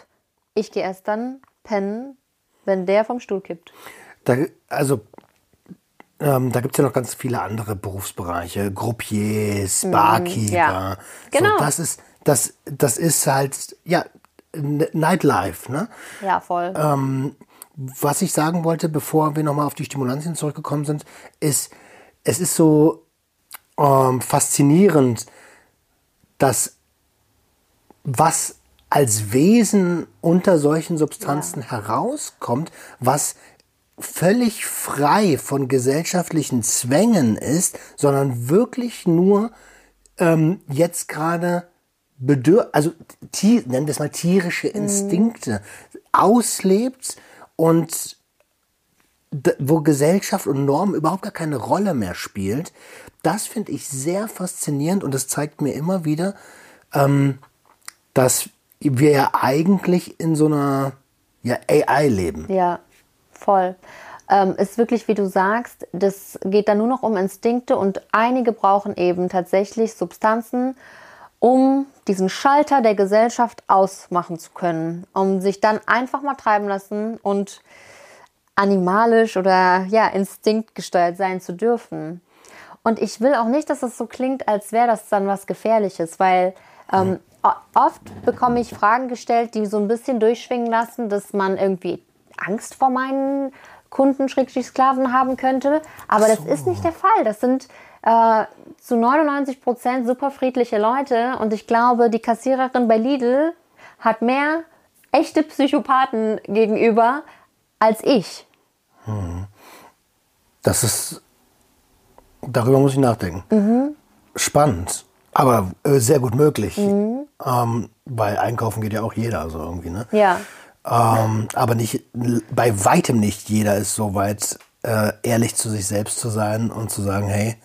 Ich gehe erst dann pennen, wenn der vom Stuhl kippt. Da, also, ähm, da gibt es ja noch ganz viele andere Berufsbereiche. Groupiers, Barkeeper. Mhm, ja. Genau. So, das, ist, das, das ist halt, ja, Nightlife, ne? Ja, voll. Was ich sagen wollte, bevor wir nochmal auf die Stimulantien zurückgekommen sind, ist, es ist so ähm, faszinierend, dass was als Wesen unter solchen Substanzen herauskommt, was völlig frei von gesellschaftlichen Zwängen ist, sondern wirklich nur ähm, jetzt gerade bedür also Tier, nennen wir es mal tierische Instinkte auslebt und wo Gesellschaft und Norm überhaupt gar keine Rolle mehr spielt, das finde ich sehr faszinierend und das zeigt mir immer wieder, ähm, dass wir ja eigentlich in so einer ja, AI leben. Ja, voll. Ähm, ist wirklich, wie du sagst, das geht dann nur noch um Instinkte und einige brauchen eben tatsächlich Substanzen, um diesen Schalter der Gesellschaft ausmachen zu können, um sich dann einfach mal treiben lassen und animalisch oder ja, instinktgesteuert sein zu dürfen. Und ich will auch nicht, dass es so klingt, als wäre das dann was Gefährliches, weil ähm, o- oft bekomme ich Fragen gestellt, die so ein bisschen durchschwingen lassen, dass man irgendwie Angst vor meinen Kunden, Schrägstrich Sklaven haben könnte. Aber das ist nicht der Fall. Das sind äh, zu 99 Prozent super friedliche Leute. Und ich glaube, die Kassiererin bei Lidl hat mehr echte Psychopathen gegenüber als ich. Das ist, darüber muss ich nachdenken. Spannend, aber äh, sehr gut möglich. Ähm, weil einkaufen geht ja auch jeder so irgendwie, ne? Ja. Ähm, aber nicht, bei weitem nicht jeder ist so weit, äh, ehrlich zu sich selbst zu sein und zu sagen, hey,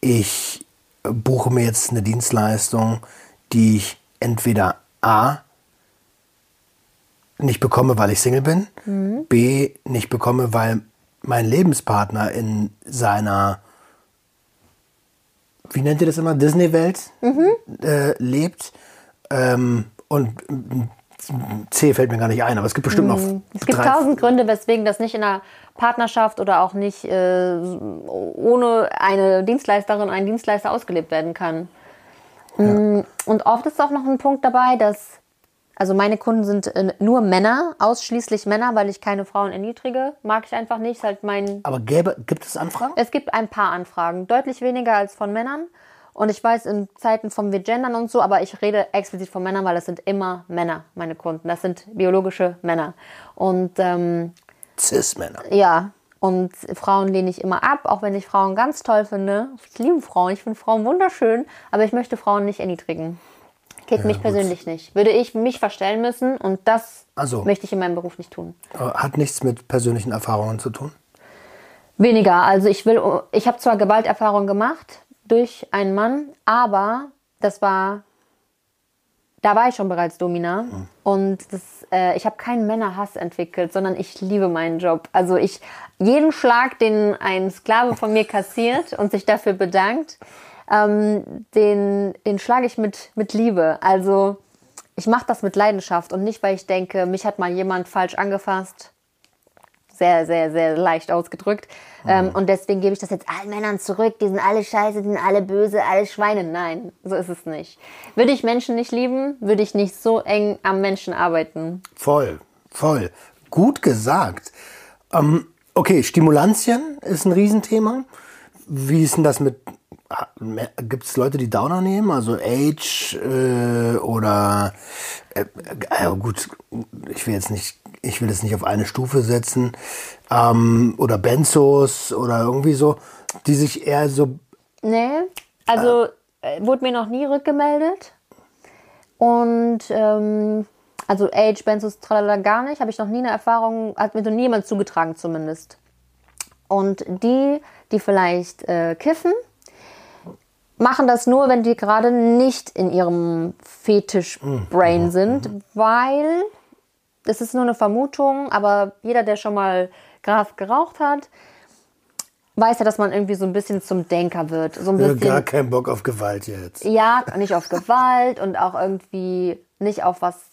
ich buche mir jetzt eine Dienstleistung, die ich entweder A nicht bekomme, weil ich Single bin, B nicht bekomme, weil mein Lebenspartner in seiner, wie nennt ihr das immer, Disney-Welt äh, lebt. Ähm, und C fällt mir gar nicht ein, aber es gibt bestimmt noch Es gibt tausend Gründe, weswegen das nicht in einer Partnerschaft oder auch nicht äh, ohne eine Dienstleisterin, einen Dienstleister ausgelebt werden kann. Mm, Und oft ist auch noch ein Punkt dabei, dass, also meine Kunden sind äh, nur Männer, ausschließlich Männer, weil ich keine Frauen erniedrige. Mag ich einfach nicht. Ist halt mein Aber gäbe, gibt es Anfragen? es gibt ein paar Anfragen, deutlich weniger als von Männern. Und ich weiß, in Zeiten vom wir gendern und so, aber ich rede explizit von Männern, weil das sind immer Männer, meine Kunden. Das sind biologische Männer. Und ähm, Cis-Männer. ja, und Frauen lehne ich immer ab, auch wenn ich Frauen ganz toll finde. Ich liebe Frauen, ich finde Frauen wunderschön, aber ich möchte Frauen nicht erniedrigen. Geht mich gut. persönlich nicht. Würde ich mich verstellen müssen und das Also. möchte ich in meinem Beruf nicht tun. Hat nichts mit persönlichen Erfahrungen zu tun. Weniger. Also ich will, ich habe zwar Gewalterfahrung gemacht durch einen Mann, aber das war, da war ich schon bereits Domina und das, äh, ich habe keinen Männerhass entwickelt, sondern ich liebe meinen Job. Also ich jeden Schlag, den ein Sklave von mir kassiert und sich dafür bedankt, ähm, den, den schlage ich mit, mit Liebe. Also ich mache das mit Leidenschaft und nicht, weil ich denke, mich hat mal jemand falsch angefasst, Sehr, sehr, sehr leicht ausgedrückt. Ähm, und deswegen gebe ich das jetzt allen Männern zurück. Die sind alle scheiße, die sind alle böse, alle Schweine. Nein, so ist es nicht. Würde ich Menschen nicht lieben, würde ich nicht so eng am Menschen arbeiten. Voll, voll. Gut gesagt. Ähm, okay, Stimulantien ist ein Riesenthema. Wie ist denn das mit. Gibt es Leute, die Downer nehmen? Also Age äh, oder. Äh, äh, gut, ich will jetzt nicht. Ich will es nicht auf eine Stufe setzen. Ähm, oder Benzos oder irgendwie so, die sich eher so. Nee, also äh, wurde mir noch nie rückgemeldet. Und ähm, also Age, Benzos, tralala gar nicht. Habe ich noch nie eine Erfahrung, hat mir noch nie jemand zugetragen zumindest. Und die, die vielleicht äh, kiffen, machen das nur, wenn die gerade nicht in ihrem Fetisch-Brain sind, weil das ist nur eine Vermutung, aber jeder, der schon mal Gras geraucht hat, weiß ja, dass man irgendwie so ein bisschen zum Denker wird. So ein Ja, bisschen, gar keinen Bock auf Gewalt jetzt. ja, nicht auf Gewalt und auch irgendwie nicht auf was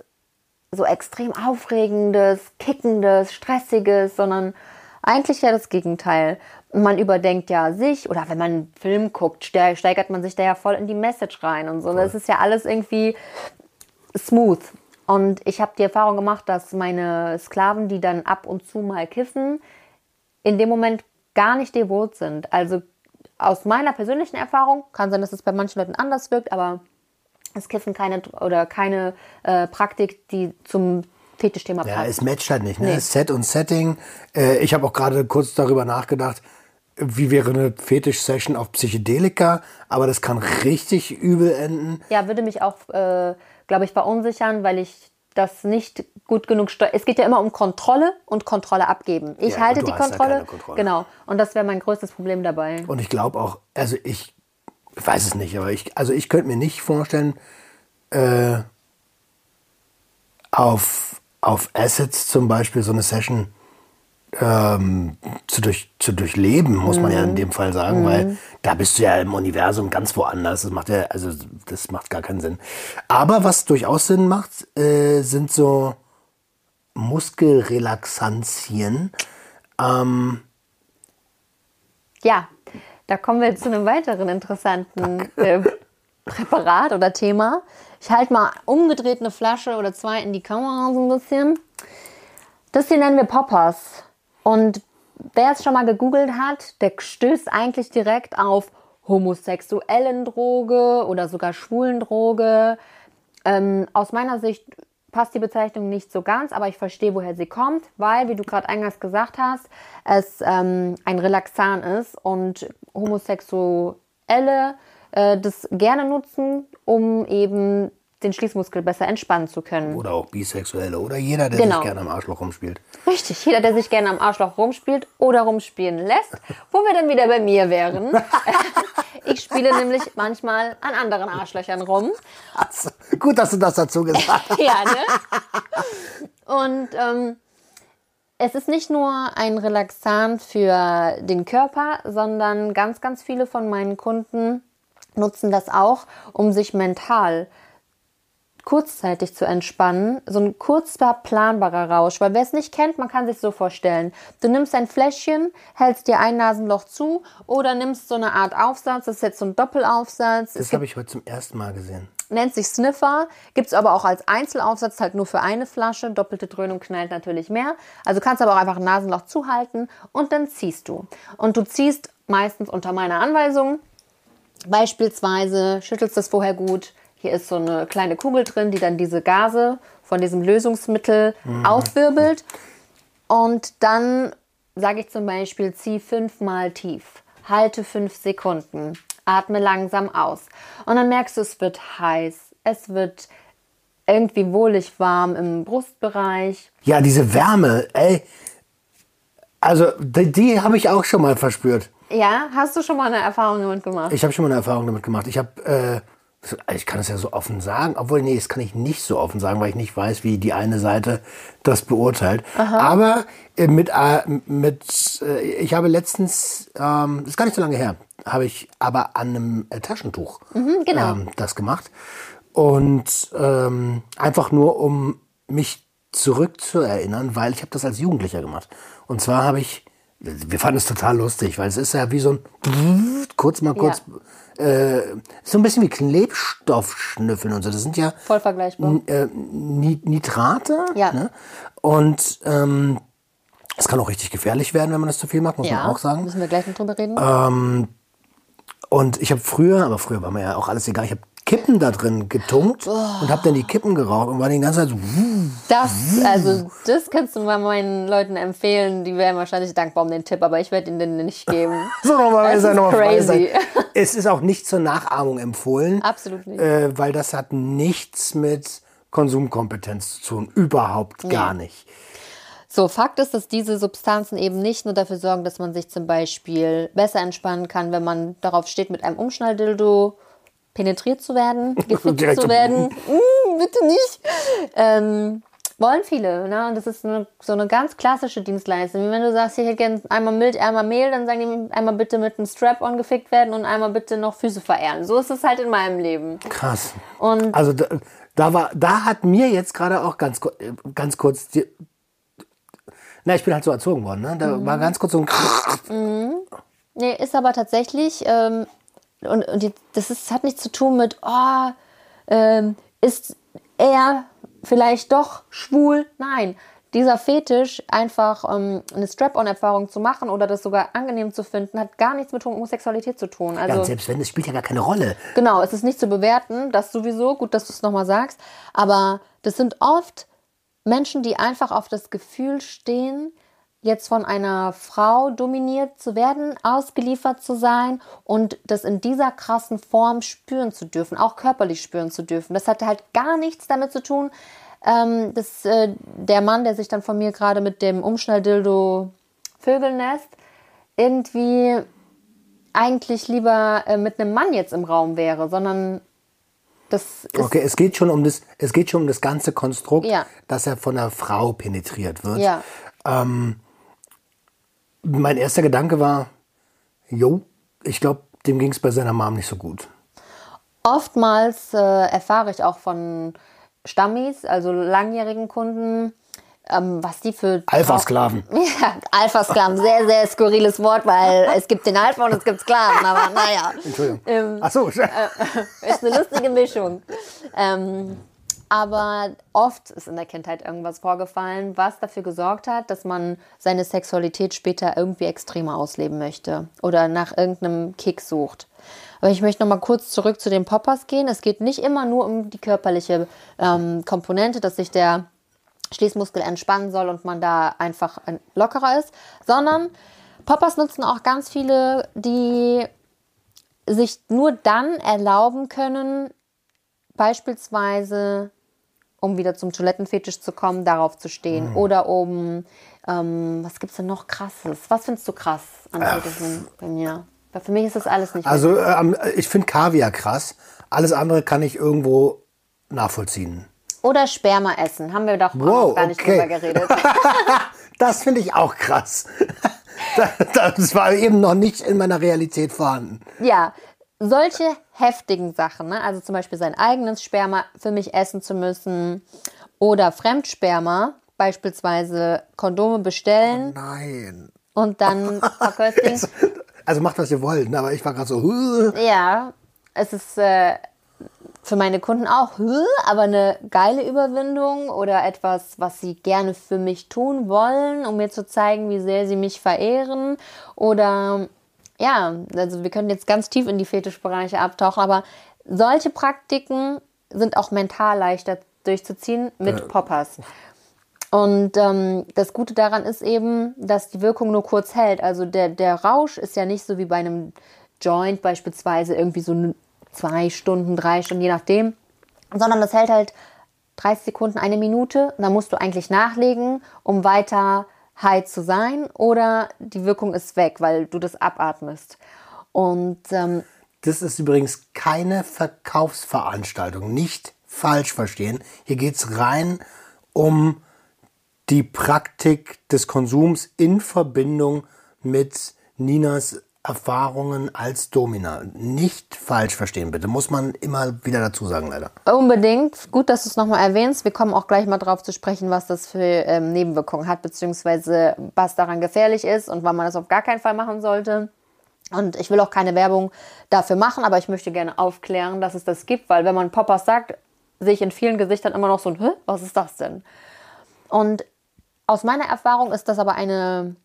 so extrem Aufregendes, Kickendes, Stressiges, sondern eigentlich ja das Gegenteil. Man überdenkt ja sich oder wenn man einen Film guckt, ste- steigert man sich da ja voll in die Message rein und so. Das ist ja alles irgendwie smooth. Und ich habe die Erfahrung gemacht, dass meine Sklaven, die dann ab und zu mal kiffen, in dem Moment gar nicht devot sind. Also aus meiner persönlichen Erfahrung, kann sein, dass es bei manchen Leuten anders wirkt, aber es Kiffen keine oder keine äh, Praktik, die zum Fetischthema Ja, passt. es matcht halt nicht. Ne? Nee. Set und Setting. Äh, ich habe auch gerade kurz darüber nachgedacht, wie wäre eine Fetisch-Session auf Psychedelika, aber das kann richtig übel enden. Ja, würde mich auch, äh, glaube ich, verunsichern, weil ich das nicht gut genug steuere. Es geht ja immer um Kontrolle und Kontrolle abgeben. Ich Ja, halte die ja Kontrolle. keine Kontrolle. Genau. Und das wäre mein größtes Problem dabei. Und ich glaube auch, also ich, ich weiß es nicht, aber ich, also ich könnte mir nicht vorstellen, äh, auf, auf Assets zum Beispiel so eine Session ähm, zu, durch, zu durchleben, muss man ja in dem Fall sagen, weil da bist du ja im Universum ganz woanders. Das macht ja, also das macht gar keinen Sinn. Aber was durchaus Sinn macht, äh, sind so Muskelrelaxantien. Ja, da kommen wir zu einem weiteren interessanten äh, Präparat oder Thema. Ich halte mal umgedreht eine Flasche oder zwei in die Kamera so ein bisschen. Das hier nennen wir Poppers. Und wer es schon mal gegoogelt hat, der stößt eigentlich direkt auf homosexuellen Droge oder sogar schwulen Droge. Ähm, aus meiner Sicht passt die Bezeichnung nicht so ganz, aber ich verstehe, woher sie kommt, weil, wie du gerade eingangs gesagt hast, es ähm, ein Relaxan ist und Homosexuelle äh, das gerne nutzen, um eben den Schließmuskel besser entspannen zu können. Oder auch Bisexuelle oder jeder, der Genau. sich gerne am Arschloch rumspielt. Richtig, jeder, der sich gerne am Arschloch rumspielt oder rumspielen lässt, wo wir dann wieder bei mir wären. Ich spiele nämlich manchmal an anderen Arschlöchern rum. Also, gut, dass du das dazu gesagt hast. Ja, ne? Und ähm, es ist nicht nur ein Relaxant für den Körper, sondern ganz, ganz viele von meinen Kunden nutzen das auch, um sich mental kurzzeitig zu entspannen. So ein kurzer, planbarer Rausch. Weil wer es nicht kennt, man kann sich so vorstellen. Du nimmst ein Fläschchen, hältst dir ein Nasenloch zu oder nimmst so eine Art Aufsatz. Das ist jetzt so ein Doppelaufsatz. Das habe ich heute zum ersten Mal gesehen. nennt sich Sniffer, gibt es aber auch als Einzelaufsatz halt nur für eine Flasche. Doppelte Dröhnung knallt natürlich mehr. Also kannst aber auch einfach ein Nasenloch zuhalten und dann ziehst du. Und du ziehst meistens unter meiner Anweisung. Beispielsweise schüttelst das vorher gut. Hier ist so eine kleine Kugel drin, die dann diese Gase von diesem Lösungsmittel aufwirbelt. Und dann sage ich zum Beispiel, zieh fünfmal tief, halte fünf Sekunden, atme langsam aus. Und dann merkst du, es wird heiß, es wird irgendwie wohlig warm im Brustbereich. Ja, diese Wärme, ey. Also, die, die habe ich auch schon mal verspürt. Ja, hast du schon mal eine Erfahrung damit gemacht? Ich habe schon mal eine Erfahrung damit gemacht. Ich habe, äh, ich kann es ja so offen sagen, obwohl, nee, das kann ich nicht so offen sagen, weil ich nicht weiß, wie die eine Seite das beurteilt. Aber äh, mit, äh, mit äh, ich habe letztens, ähm, das ist gar nicht so lange her, habe ich aber an einem äh, Taschentuch genau. ähm, das gemacht. Und ähm, einfach nur, um mich zurückzuerinnern, weil ich habe das als Jugendlicher gemacht. Und zwar habe ich, wir fanden es total lustig, weil es ist ja wie so ein kurz mal kurz, äh, so ein bisschen wie Klebstoffschnüffeln und so. Das sind ja Voll vergleichbar. Äh, Ni- Nitrate. Ja. Ne? Und ähm, es kann auch richtig gefährlich werden, wenn man das zu viel macht, muss ja, man auch sagen. müssen wir gleich noch drüber reden. Und ich habe früher, aber früher war mir ja auch alles egal, ich habe Kippen da drin getunkt und habe dann die Kippen geraucht und war die ganze Zeit so, Das, also, das kannst du mal meinen Leuten empfehlen. Die wären wahrscheinlich dankbar um den Tipp, aber ich werde ihnen den nicht geben. so nochmal, ist nochmal crazy. sein. Es ist auch nicht zur Nachahmung empfohlen. Absolut nicht. Äh, weil das hat nichts mit Konsumkompetenz zu tun. Überhaupt gar nicht. So, Fakt ist, dass diese Substanzen eben nicht nur dafür sorgen, dass man sich zum Beispiel besser entspannen kann, wenn man darauf steht, mit einem Umschnalldildo penetriert zu werden, gefickt zu werden. Mm, bitte nicht. Ähm, wollen viele. Ne? Und das ist eine, so eine ganz klassische Dienstleistung. Wie wenn du sagst, ich hätte gerne einmal Milch, einmal Mehl, dann sagen die einmal bitte mit einem Strap-on gefickt werden und einmal bitte noch Füße verehren. So ist es halt in meinem Leben. Krass. Und Also da, da war, da hat mir jetzt gerade auch ganz, ganz kurz die, na, ich bin halt so erzogen worden, ne? Da war ganz kurz so ein Nee, ist aber tatsächlich, ähm, und, und die, das ist, hat nichts zu tun mit, oh, ähm, ist er vielleicht doch schwul? Nein. Dieser Fetisch, einfach ähm, eine Strap-on-Erfahrung zu machen oder das sogar angenehm zu finden, hat gar nichts mit Homosexualität zu tun. Ja, Also, und selbst wenn, das spielt ja gar keine Rolle. Genau, es ist nicht zu bewerten, das sowieso, gut, dass du es nochmal sagst, aber das sind oft Menschen, die einfach auf das Gefühl stehen, jetzt von einer Frau dominiert zu werden, ausgeliefert zu sein und das in dieser krassen Form spüren zu dürfen, auch körperlich spüren zu dürfen. Das hatte halt gar nichts damit zu tun, ähm, dass äh, der Mann, der sich dann von mir gerade mit dem Umschnalldildo vögeln lässt, irgendwie eigentlich lieber äh, mit einem Mann jetzt im Raum wäre, sondern das ist Okay, es geht schon um das, es geht schon um das ganze Konstrukt, Ja. dass er von einer Frau penetriert wird. ja Mein erster Gedanke war, jo, ich glaube, dem ging es bei seiner Mom nicht so gut. oftmals äh, erfahre ich auch von Stammis, also langjährigen Kunden, ähm, was die für Alpha-Sklaven. Ja, Alpha-Sklaven, sehr, sehr skurriles Wort, weil es gibt den Alpha und es gibt Sklaven, aber naja. Entschuldigung. Ähm, Ach so, ist eine lustige Mischung. Ähm, aber oft ist in der Kindheit irgendwas vorgefallen, was dafür gesorgt hat, dass man seine Sexualität später irgendwie extremer ausleben möchte oder nach irgendeinem Kick sucht. Aber ich möchte noch mal kurz zurück zu den Poppers gehen. Es geht nicht immer nur um die körperliche ähm, Komponente, dass sich der Schließmuskel entspannen soll und man da einfach ein- lockerer ist, sondern Poppers nutzen auch ganz viele, die sich nur dann erlauben können, beispielsweise, um wieder zum Toilettenfetisch zu kommen, darauf zu stehen. Oder um, ähm, was gibt's denn noch krasses? Was findest du krass an Fetischen bei mir? Weil für mich ist das alles nicht. Also ähm, ich finde Kaviar krass. Alles andere kann ich irgendwo nachvollziehen. Oder Sperma essen. Haben wir doch Wow, gar nicht okay. drüber geredet. Das finde ich auch krass. Das war eben noch nicht in meiner Realität vorhanden. Ja, solche heftigen Sachen, ne? also zum Beispiel sein eigenes Sperma für mich essen zu müssen oder Fremdsperma, beispielsweise Kondome bestellen Nein. und dann verköstigen. Also macht, was ihr wollt, ne? aber ich war gerade so. Ja, es ist äh, für meine Kunden auch, aber eine geile Überwindung oder etwas, was sie gerne für mich tun wollen, um mir zu zeigen, wie sehr sie mich verehren. Oder ja, also wir können jetzt ganz tief in die Fetischbereiche abtauchen, aber solche Praktiken sind auch mental leichter durchzuziehen mit Poppers. Und ähm, das Gute daran ist eben, dass die Wirkung nur kurz hält. Also der, der Rausch ist ja nicht so wie bei einem Joint beispielsweise irgendwie so zwei Stunden, drei Stunden, je nachdem, sondern das hält halt 30 Sekunden, eine Minute. Und dann musst du eigentlich nachlegen, um weiter high zu sein oder die Wirkung ist weg, weil du das abatmest. Und ähm, Das ist übrigens keine Verkaufsveranstaltung. Nicht falsch verstehen. Hier geht es rein um die Praktik des Konsums in Verbindung mit Ninas Erfahrungen als Domina. Nicht falsch verstehen, bitte. Muss man immer wieder dazu sagen, leider. Unbedingt. Gut, dass du es nochmal erwähnst. Wir kommen auch gleich mal drauf zu sprechen, was das für ähm, Nebenwirkungen hat, beziehungsweise was daran gefährlich ist und wann man das auf gar keinen Fall machen sollte. Und ich will auch keine Werbung dafür machen, aber ich möchte gerne aufklären, dass es das gibt, weil wenn man Poppers sagt, sehe ich in vielen Gesichtern immer noch so ein, Hä, was ist das denn? Und aus meiner Erfahrung ist das aber eine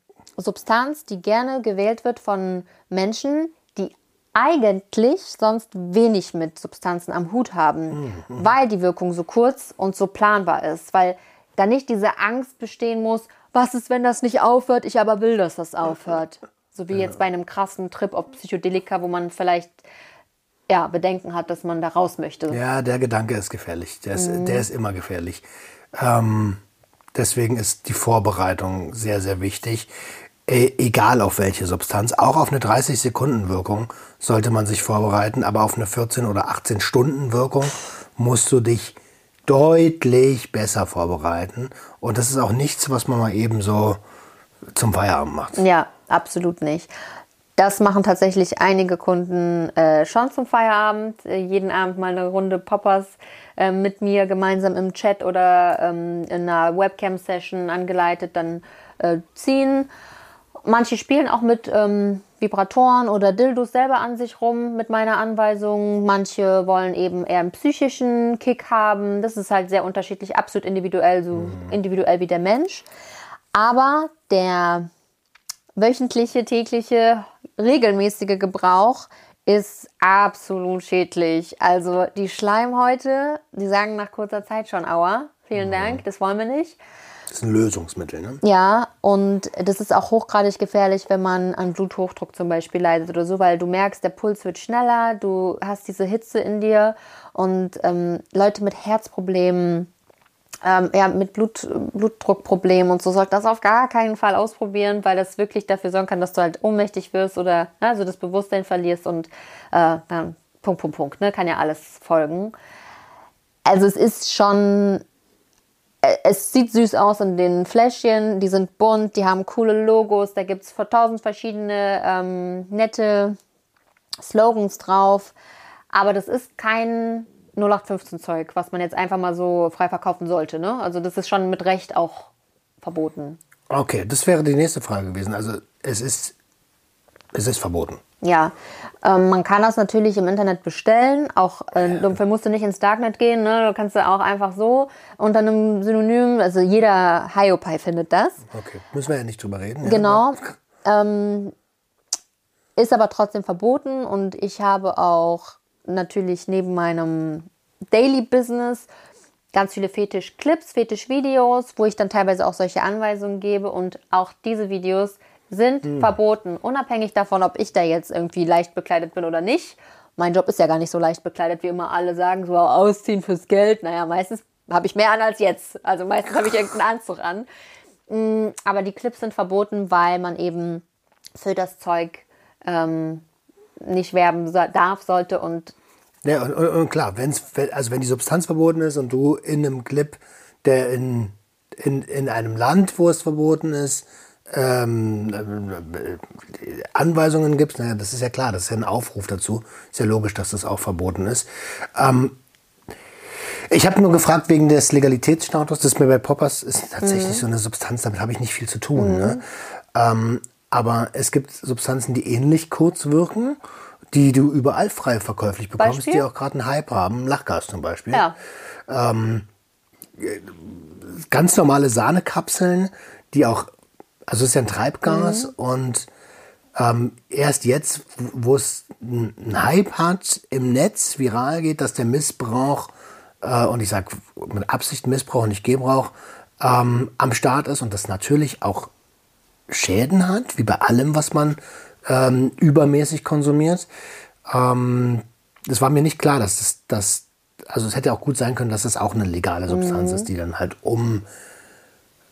Substanz, die gerne gewählt wird von Menschen, die eigentlich sonst wenig mit Substanzen am Hut haben, weil die Wirkung so kurz und so planbar ist, weil da nicht diese Angst bestehen muss, was ist, wenn das nicht aufhört, ich aber will, dass das aufhört. So wie jetzt bei einem krassen Trip auf Psychedelika, wo man vielleicht ja, Bedenken hat, dass man da raus möchte. Ja, der Gedanke ist gefährlich. Der ist, der ist immer gefährlich. Ähm, deswegen ist die Vorbereitung sehr, sehr wichtig. E egal auf welche Substanz. Auch auf eine 30-Sekunden-Wirkung sollte man sich vorbereiten, aber auf eine 14- oder 18-Stunden-Wirkung musst du dich deutlich besser vorbereiten. Und das ist auch nichts, was man mal eben so zum Feierabend macht. Ja, absolut nicht. Das machen tatsächlich einige Kunden äh, schon zum Feierabend. Äh, jeden Abend mal eine Runde Poppers äh, mit mir gemeinsam im Chat oder ähm, in einer Webcam-Session angeleitet, dann äh, ziehen. Manche spielen auch mit ähm, Vibratoren oder Dildos selber an sich rum mit meiner Anweisung. Manche wollen eben eher einen psychischen Kick haben. Das ist halt sehr unterschiedlich, absolut individuell, so individuell wie der Mensch. Aber der wöchentliche, tägliche, regelmäßige Gebrauch ist absolut schädlich. Also die Schleimhäute, die sagen nach kurzer Zeit schon, aua, vielen Dank, das wollen wir nicht. Das ist ein Lösungsmittel, ne? Ja, und das ist auch hochgradig gefährlich, wenn man an Bluthochdruck zum Beispiel leidet oder so, weil du merkst, der Puls wird schneller, du hast diese Hitze in dir und ähm, Leute mit Herzproblemen, ähm, ja, mit Blut, Blutdruckproblemen und so sollten das auf gar keinen Fall ausprobieren, weil das wirklich dafür sorgen kann, dass du halt ohnmächtig wirst oder ne, also das Bewusstsein verlierst und äh, dann Punkt, Punkt, Punkt, ne, kann ja alles folgen. Also es ist schon es sieht süß aus in den Fläschchen, die sind bunt, die haben coole Logos, da gibt es tausend verschiedene ähm, nette Slogans drauf. Aber das ist kein 0815-Zeug, was man jetzt einfach mal so frei verkaufen sollte. Ne? Also das ist schon mit Recht auch verboten. Okay, das wäre die nächste Frage gewesen. Also es ist, es ist verboten. Ja, ähm, man kann das natürlich im Internet bestellen. Auch äh, dafür musst du nicht ins Darknet gehen. Ne? Du kannst du auch einfach so unter einem Synonym, also jeder Hiopai findet das. Okay, müssen wir ja nicht drüber reden. ja. Genau. Ähm, ist aber trotzdem verboten und ich habe auch natürlich neben meinem Daily Business ganz viele Fetisch-Clips, Fetisch-Videos, wo ich dann teilweise auch solche Anweisungen gebe und auch diese Videos sind verboten, unabhängig davon, ob ich da jetzt irgendwie leicht bekleidet bin oder nicht. Mein Job ist ja gar nicht so leicht bekleidet, wie immer alle sagen, so ausziehen fürs Geld. Naja, meistens habe ich mehr an als jetzt. Also meistens habe ich irgendeinen Anzug an. Mm, Aber die Clips sind verboten, weil man eben für das Zeug ähm, nicht werben so- darf, sollte und Ja, und, und, klar, wenn's, wenn, also wenn die Substanz verboten ist und du in einem Clip, der in, in, in einem Land, wo es verboten ist, ähm, äh, Anweisungen gibst, naja, das ist ja klar, das ist ja ein Aufruf dazu. Ist ja logisch, dass das auch verboten ist. Ähm, ich habe nur gefragt wegen des Legalitätsstatus. Das ist mir bei Poppers ist tatsächlich so eine Substanz, damit habe ich nicht viel zu tun. Ne? Ähm, aber es gibt Substanzen, die ähnlich kurz wirken, die du überall frei verkäuflich bekommst, Beispiel? die auch gerade einen Hype haben. Lachgas zum Beispiel. ja. Ganz normale Sahnekapseln, die auch, also es ist ja ein Treibgas Mhm. und ähm, erst jetzt, wo es einen Hype hat, im Netz viral geht, dass der Missbrauch, äh, und ich sage mit Absicht Missbrauch und nicht Gebrauch, ähm, am Start ist und das natürlich auch Schäden hat, wie bei allem, was man ähm, übermäßig konsumiert. Ähm, das war mir nicht klar, dass das, das, also es hätte auch gut sein können, dass es auch eine legale Substanz ist, die dann halt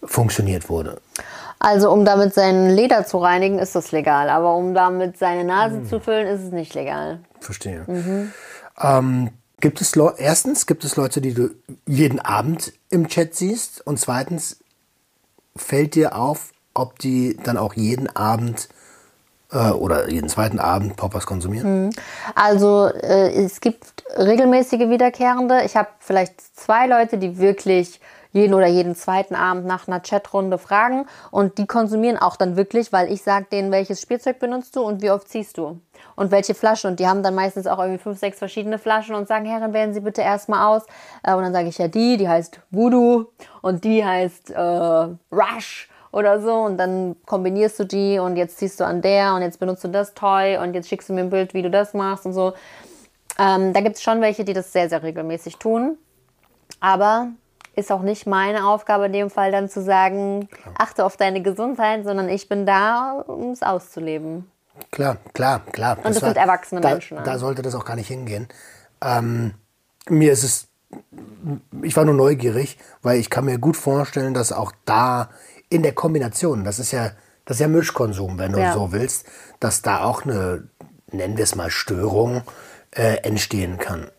umfunktioniert wurde. Also um damit sein Leder zu reinigen, ist das legal. Aber um damit seine Nase zu füllen, ist es nicht legal. Verstehe. Ähm, gibt es erstens gibt es Leute, die du jeden Abend im Chat siehst und zweitens fällt dir auf, ob die dann auch jeden Abend äh, oder jeden zweiten Abend Poppers konsumieren? Also äh, es gibt regelmäßige Wiederkehrende. Ich habe vielleicht zwei Leute, die wirklich jeden oder jeden zweiten Abend nach einer Chatrunde fragen. Und die konsumieren auch dann wirklich, weil ich sage denen, welches Spielzeug benutzt du und wie oft ziehst du. Und welche Flasche und die haben dann meistens auch irgendwie fünf, sechs verschiedene Flaschen und sagen, Herren, wählen Sie bitte erstmal aus. Äh, und dann sage ich ja die, die heißt Voodoo und die heißt äh, Rush oder so. Und dann kombinierst du die und jetzt ziehst du an der und jetzt benutzt du das Toy und jetzt schickst du mir ein Bild, wie du das machst und so. Ähm, da gibt es schon welche, die das sehr, sehr regelmäßig tun. Aber ist auch nicht meine Aufgabe in dem Fall dann zu sagen, achte auf deine Gesundheit, sondern ich bin da, um es auszuleben. Klar, klar, klar. das sind erwachsene da, Menschen? Da sollte das auch gar nicht hingehen. Ähm, mir ist es, ich war nur neugierig, weil ich kann mir gut vorstellen, dass auch da in der Kombination, das ist ja, das ist ja Mischkonsum, wenn du Ja. so willst, dass da auch eine, nennen wir es mal Störung, äh, entstehen kann.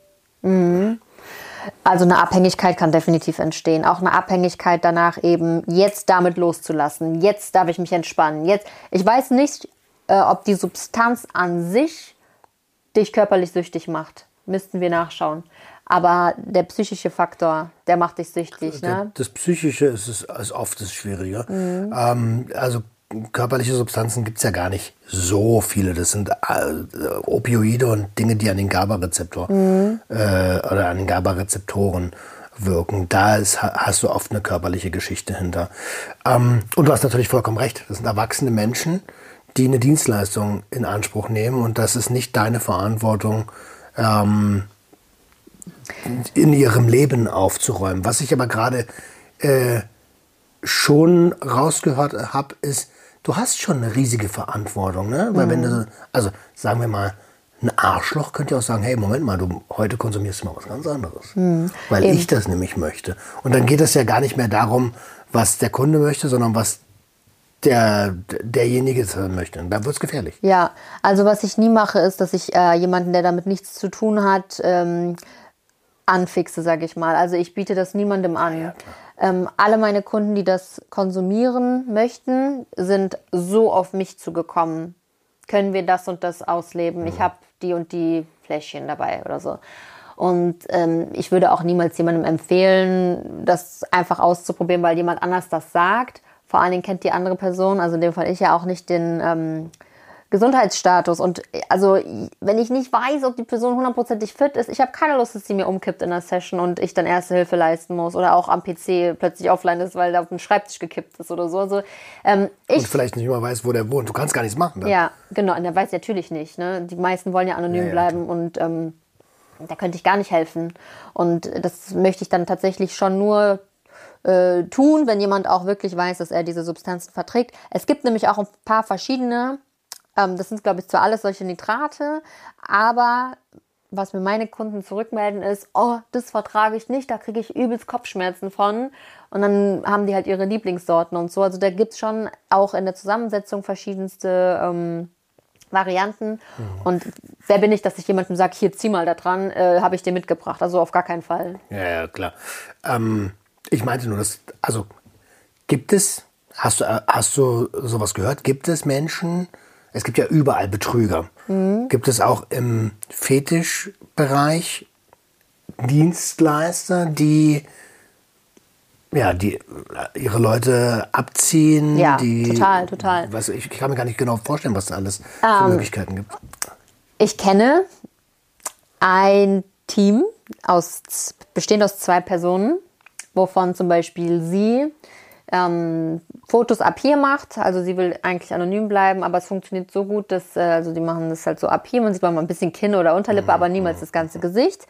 Also eine Abhängigkeit kann definitiv entstehen. Auch eine Abhängigkeit danach eben, jetzt damit loszulassen. Jetzt darf ich mich entspannen. Jetzt, ich weiß nicht, äh, ob die Substanz an sich dich körperlich süchtig macht. Müssten wir nachschauen. Aber der psychische Faktor, der macht dich süchtig. Ne? Das Psychische ist, es, ist oft das Schwierige. Mhm. Ähm, also körperliche Substanzen gibt es ja gar nicht so viele. Das sind äh, Opioide und Dinge, die an den GABA-Rezeptor Mhm. äh, oder an den GABA-Rezeptoren wirken. Da ist, ha- hast du oft eine körperliche Geschichte hinter. Ähm, und du hast natürlich vollkommen recht. Das sind erwachsene Menschen, die eine Dienstleistung in Anspruch nehmen und das ist nicht deine Verantwortung, ähm, in ihrem Leben aufzuräumen. Was ich aber gerade äh, schon rausgehört habe, ist, du hast schon eine riesige Verantwortung, ne? Weil wenn du, also sagen wir mal, ein Arschloch könnte ja auch sagen, hey, Moment mal, du heute konsumierst du mal was ganz anderes. Weil Eben. ich das nämlich möchte. Und dann geht es ja gar nicht mehr darum, was der Kunde möchte, sondern was der, derjenige möchte. Und da wird es gefährlich. Ja, also was ich nie mache, ist, dass ich äh, jemanden, der damit nichts zu tun hat, ähm, anfixe, sage ich mal. Also ich biete das niemandem an. Ähm, alle meine Kunden, die das konsumieren möchten, sind so auf mich zugekommen. Können wir das und das ausleben? Ich habe die und die Fläschchen dabei oder so. Und ähm, ich würde auch niemals jemandem empfehlen, das einfach auszuprobieren, weil jemand anders das sagt. Vor allen Dingen kennt die andere Person, also in dem Fall ich ja auch nicht den ähm, Gesundheitsstatus. Und äh, also, wenn ich nicht weiß, ob die Person hundertprozentig fit ist, ich habe keine Lust, dass sie mir umkippt in der Session und ich dann erste Hilfe leisten muss oder auch am PC plötzlich offline ist, weil der auf den Schreibtisch gekippt ist oder so. Also, ähm, ich Und vielleicht nicht mal weiß, wo der wohnt. Du kannst gar nichts machen. Dann. ja, genau. Und der weiß natürlich nicht. Ne? Die meisten wollen ja anonym Ja, ja, bleiben und ähm, da könnte ich gar nicht helfen. Und das möchte ich dann tatsächlich schon nur äh, tun, wenn jemand auch wirklich weiß, dass er diese Substanzen verträgt. Es gibt nämlich auch ein paar verschiedene. Ähm, das sind, glaube ich, zwar alles solche Nitrate, aber was mir meine Kunden zurückmelden ist, oh, das vertrage ich nicht, da kriege ich übelst Kopfschmerzen von. Und dann haben die halt ihre Lieblingssorten und so. Also da gibt es schon auch in der Zusammensetzung verschiedenste ähm, Varianten. Und wer bin ich, dass ich jemandem sage, hier zieh mal da dran, äh, habe ich dir mitgebracht. Also auf gar keinen Fall. Ja, ja, klar. Ähm, ich meinte nur, dass, also gibt es, hast du, äh, hast du sowas gehört? Gibt es Menschen, es gibt ja überall Betrüger. Gibt es auch im Fetischbereich Dienstleister, die ja, die äh, ihre Leute abziehen? Ja, die, total, total. Du, ich, ich kann mir gar nicht genau vorstellen, was da alles für Möglichkeiten gibt. Ich kenne ein Team aus, bestehend aus zwei Personen, wovon zum Beispiel sie ähm, Fotos ab hier macht. Also sie will eigentlich anonym bleiben, aber es funktioniert so gut, dass äh, also die machen das halt so ab hier. Man sieht mal ein bisschen Kinn oder Unterlippe, aber niemals das ganze Gesicht.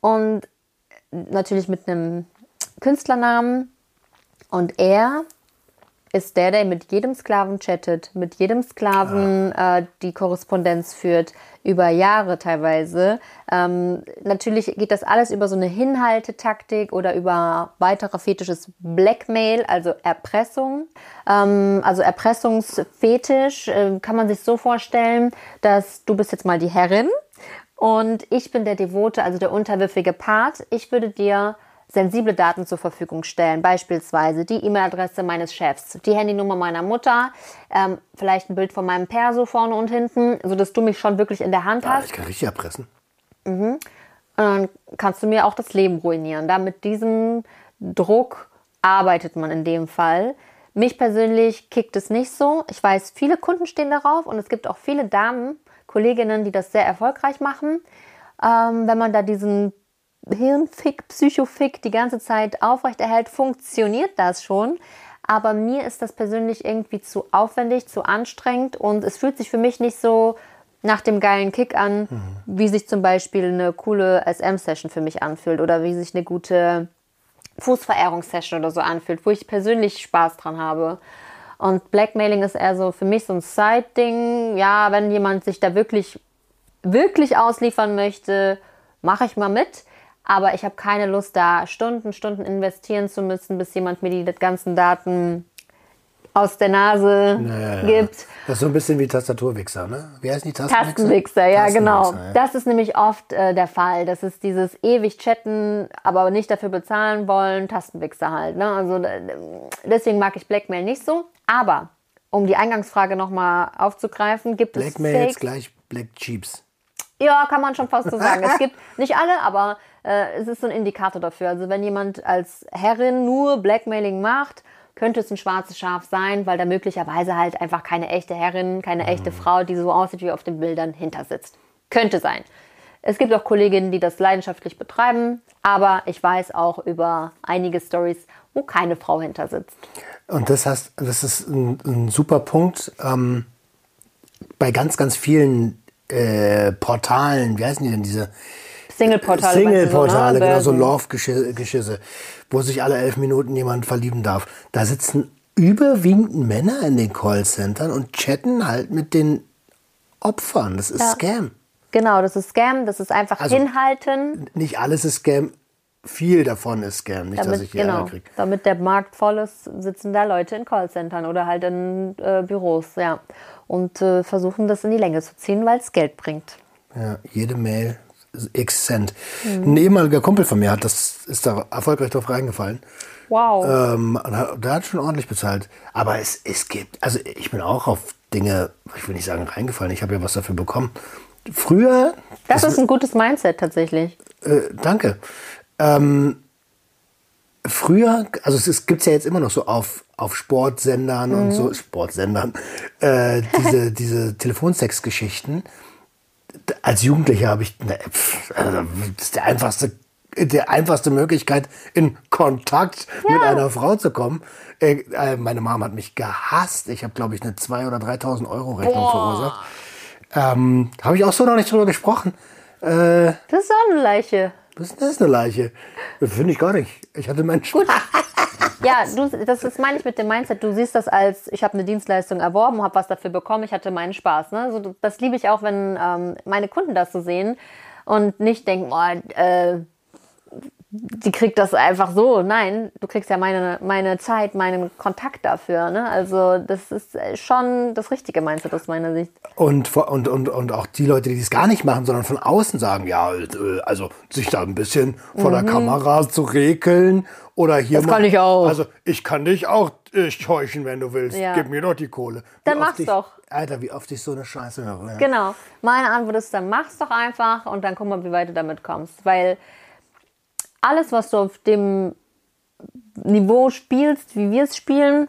Und natürlich mit einem Künstlernamen. Und er ist der, der mit jedem Sklaven chattet, mit jedem Sklaven äh, die Korrespondenz führt, über Jahre teilweise. Ähm, natürlich geht das alles über so eine Hinhaltetaktik oder über weiterer fetisches Blackmail, also Erpressung. Ähm, also Erpressungsfetisch äh, kann man sich so vorstellen, dass du bist jetzt mal die Herrin und ich bin der Devote, also der unterwürfige Part. Ich würde dir sensible Daten zur Verfügung stellen, beispielsweise die E-Mail-Adresse meines Chefs, die Handynummer meiner Mutter, ähm, vielleicht ein Bild von meinem Perso vorne und hinten, sodass du mich schon wirklich in der Hand Ah, hast. ich kann richtig erpressen. Und dann kannst du mir auch das Leben ruinieren. Da mit diesem Druck arbeitet man in dem Fall. Mich persönlich kickt es nicht so. Ich weiß, viele Kunden stehen darauf und es gibt auch viele Damen, Kolleginnen, die das sehr erfolgreich machen. Ähm, wenn man da diesen Hirnfick, Psychofick die ganze Zeit aufrechterhält, funktioniert das schon. Aber mir ist das persönlich irgendwie zu aufwendig, zu anstrengend und es fühlt sich für mich nicht so nach dem geilen Kick an, wie sich zum Beispiel eine coole SM-Session für mich anfühlt oder wie sich eine gute Fußverehrungssession oder so anfühlt, wo ich persönlich Spaß dran habe. Und Blackmailing ist eher so für mich so ein Side-Ding. Ja, wenn jemand sich da wirklich, wirklich ausliefern möchte, mache ich mal mit. Aber ich habe keine Lust, da Stunden, Stunden investieren zu müssen, bis jemand mir die ganzen Daten aus der Nase Ja, ja. gibt. Das ist so ein bisschen wie Tastaturwichser, ne? Wie heißen die Tastenwichser? Tastenwichser, ja, genau. Tastenwichser, ja. Das ist nämlich oft äh, der Fall. Das ist dieses ewig chatten, aber nicht dafür bezahlen wollen, Tastenwichser halt. Ne? Also äh, deswegen mag ich Blackmail nicht so. Aber um die Eingangsfrage nochmal aufzugreifen, gibt Blackmail es jetzt Fakes? gleich Black Cheeps. Ja, kann man schon fast so sagen. Es gibt nicht alle, aber äh, es ist so ein Indikator dafür. Also wenn jemand als Herrin nur Blackmailing macht, könnte es ein schwarzes Schaf sein, weil da möglicherweise halt einfach keine echte Herrin, keine echte Frau, die so aussieht wie auf den Bildern, hinter sitzt. Könnte sein. Es gibt auch Kolleginnen, die das leidenschaftlich betreiben, aber ich weiß auch über einige Stories, wo keine Frau hinter sitzt. Und das heißt, das ist ein, ein super Punkt. Ähm, bei ganz, ganz vielen äh, Portalen, wie heißen die denn diese? Single-Portale. Single-Portale, genau, so. Love-Geschisse, wo sich alle elf Minuten jemand verlieben darf. Da sitzen überwiegend Männer in den Callcentern und chatten halt mit den Opfern. Das ist Ja. Scam. Genau, das ist Scam, das ist einfach Also- hinhalten, Nicht alles ist Scam, viel davon ist Scam. Nicht, dass Damit, ich hier genau, kriege. damit der Markt voll ist, sitzen da Leute in Callcentern oder halt in äh, Büros, ja. Und äh, versuchen das in die Länge zu ziehen, weil es Geld bringt. Ja, jede Mail x Cent. Mhm. Ein ehemaliger Kumpel von mir hat das, ist da erfolgreich drauf reingefallen. Wow. Ähm, der hat schon ordentlich bezahlt. Aber es, es gibt, also ich bin auch auf Dinge, ich will nicht sagen reingefallen, ich habe ja was dafür bekommen. Früher, das ist ein gutes Mindset tatsächlich. äh, danke. Ähm, früher, also es ist- gibt's ja jetzt immer noch so auf, auf Sportsendern und so, Sportsendern, äh, diese, diese Telefonsex-Geschichten. Als Jugendlicher habe ich, ne, also, das ist der einfachste, die einfachste Möglichkeit, in Kontakt mit einer Frau zu kommen. Äh, äh, meine Mom hat mich gehasst. Ich habe, glaube ich, eine 2.000 oder 3.000 Euro Rechnung verursacht. Ähm, habe ich auch so noch nicht drüber gesprochen. Äh, Das ist auch eine Leiche. was ist das eine Leiche? Finde ich gar nicht. Ich hatte meinen Spaß. Ja, du, das ist, meine ich mit dem Mindset. Du siehst das als, ich habe eine Dienstleistung erworben, habe was dafür bekommen, ich hatte meinen Spaß. Ne? So, das liebe ich auch, wenn ähm, meine Kunden das so sehen und nicht denken, oh, äh, die kriegt das einfach so. Nein, du kriegst ja meine, meine Zeit, meinen Kontakt dafür. Ne? Also das ist äh, schon das richtige Mindset aus meiner Sicht. Und, und, und, und auch die Leute, die das gar nicht machen, sondern von außen sagen, ja, äh, also sich da ein bisschen vor der Kamera zu rekeln oder hier Mhm. Das kann ich auch. Also ich kann dich auch äh, scheuchen, wenn du willst. Ja. Gib mir doch die Kohle. Dann Wie oft mach's ich, doch. Alter, wie oft ich so eine Scheiße höre. Ja. Genau. Meine Antwort ist, dann mach's doch einfach und dann guck mal, wie weit du damit kommst. Weil alles, was du auf dem Niveau spielst, wie wir es spielen,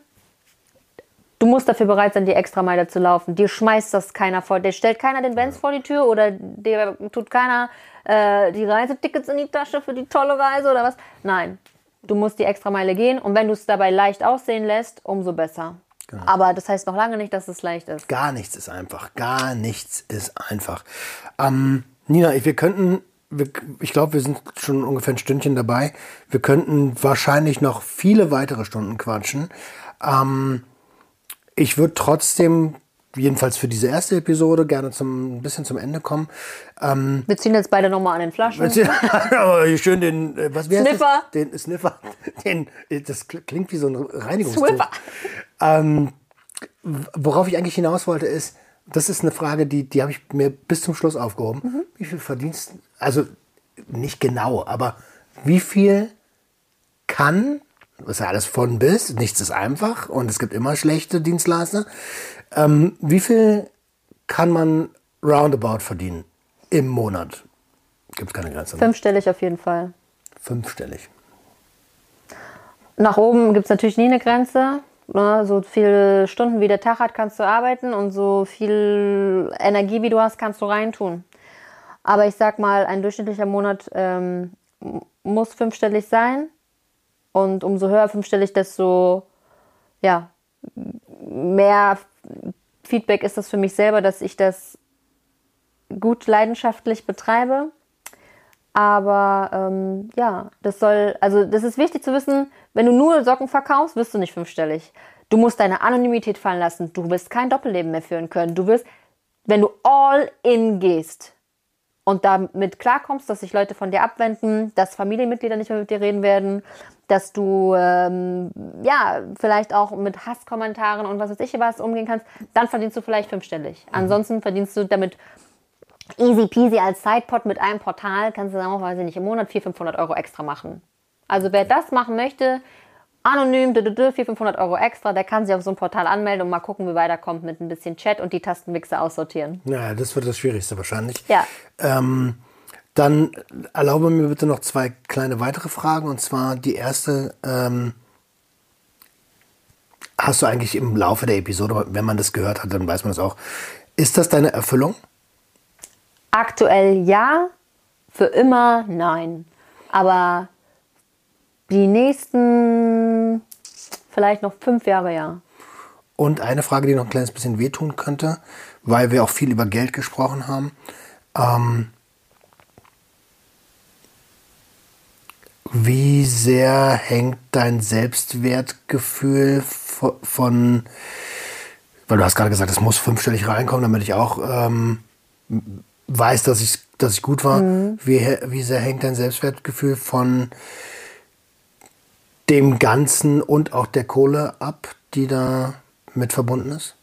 du musst dafür bereit sein, die Extrameile zu laufen. Dir schmeißt das keiner vor. Dir stellt keiner den Benz vor die Tür oder dir tut keiner äh, die Reisetickets in die Tasche für die tolle Reise oder was. Nein. Du musst die Extrameile gehen und wenn du es dabei leicht aussehen lässt, umso besser. Aber das heißt noch lange nicht, dass es leicht ist. Gar nichts ist einfach. Gar nichts ist einfach. Ähm, Nina, wir könnten, wir, ich glaube, wir sind schon ungefähr ein Stündchen dabei. Wir könnten wahrscheinlich noch viele weitere Stunden quatschen. Ähm, ich würde trotzdem, jedenfalls für diese erste Episode, gerne zum, ein bisschen zum Ende kommen. Ähm, Wir ziehen jetzt beide nochmal an den Flaschen. schön den, äh, was heißt Sniffer. Das? Den Sniffer. Den, das kl- klingt wie so ein Reinigungstuch. Swiffer. Ähm, worauf ich eigentlich hinaus wollte, ist, das ist eine Frage, die, die habe ich mir bis zum Schluss aufgehoben. Mhm. Wie viel verdienst Also nicht genau, aber wie viel kann, ist ja alles von bis, nichts ist einfach und es gibt immer schlechte Dienstleister. Ähm, wie viel kann man roundabout verdienen im Monat? Gibt es keine Grenze. ne? Fünfstellig auf jeden Fall. Fünfstellig. Nach oben gibt es natürlich nie eine Grenze. Ne? So viele Stunden wie der Tag hat, kannst du arbeiten und so viel Energie wie du hast, kannst du reintun. Aber ich sag mal, ein durchschnittlicher Monat ähm, muss fünfstellig sein. Und umso höher fünfstellig, desto ja, mehr Feedback ist das für mich selber, dass ich das gut leidenschaftlich betreibe. Aber ähm, ja, das soll, also das ist wichtig zu wissen, wenn du nur Socken verkaufst, wirst du nicht fünfstellig. Du musst deine Anonymität fallen lassen. Du wirst kein Doppelleben mehr führen können. Du wirst, wenn du all in gehst und damit klarkommst, dass sich Leute von dir abwenden, dass Familienmitglieder nicht mehr mit dir reden werden, dass du ähm, ja vielleicht auch mit Hasskommentaren und was weiß ich was umgehen kannst, dann verdienst du vielleicht fünfstellig. Ansonsten verdienst du damit easy peasy als Sidepod mit einem Portal, kannst du dann auch, weiß ich nicht, im Monat 400, 500 Euro extra machen. Also wer das machen möchte, anonym, 400, 500 Euro extra, der kann sich auf so ein Portal anmelden und mal gucken, wie weiterkommt mit ein bisschen Chat und die Tastenmixer aussortieren. Ja, das wird das Schwierigste wahrscheinlich. Ja. Ähm, dann erlaube mir bitte noch zwei kleine weitere Fragen. Und zwar die erste, ähm, hast du eigentlich im Laufe der Episode, wenn man das gehört hat, dann weiß man das auch, ist das deine Erfüllung? Aktuell ja, für immer nein. Aber die nächsten vielleicht noch fünf Jahre ja. Und eine Frage, die noch ein kleines bisschen wehtun könnte, weil wir auch viel über Geld gesprochen haben. Ähm, wie sehr hängt dein Selbstwertgefühl vo- von, weil du hast gerade gesagt, es muss fünfstellig reinkommen, damit ich auch ähm, weiß, dass ich, dass ich gut war. Wie, he- wie sehr hängt dein Selbstwertgefühl von dem Ganzen und auch der Kohle ab, die da mit verbunden ist?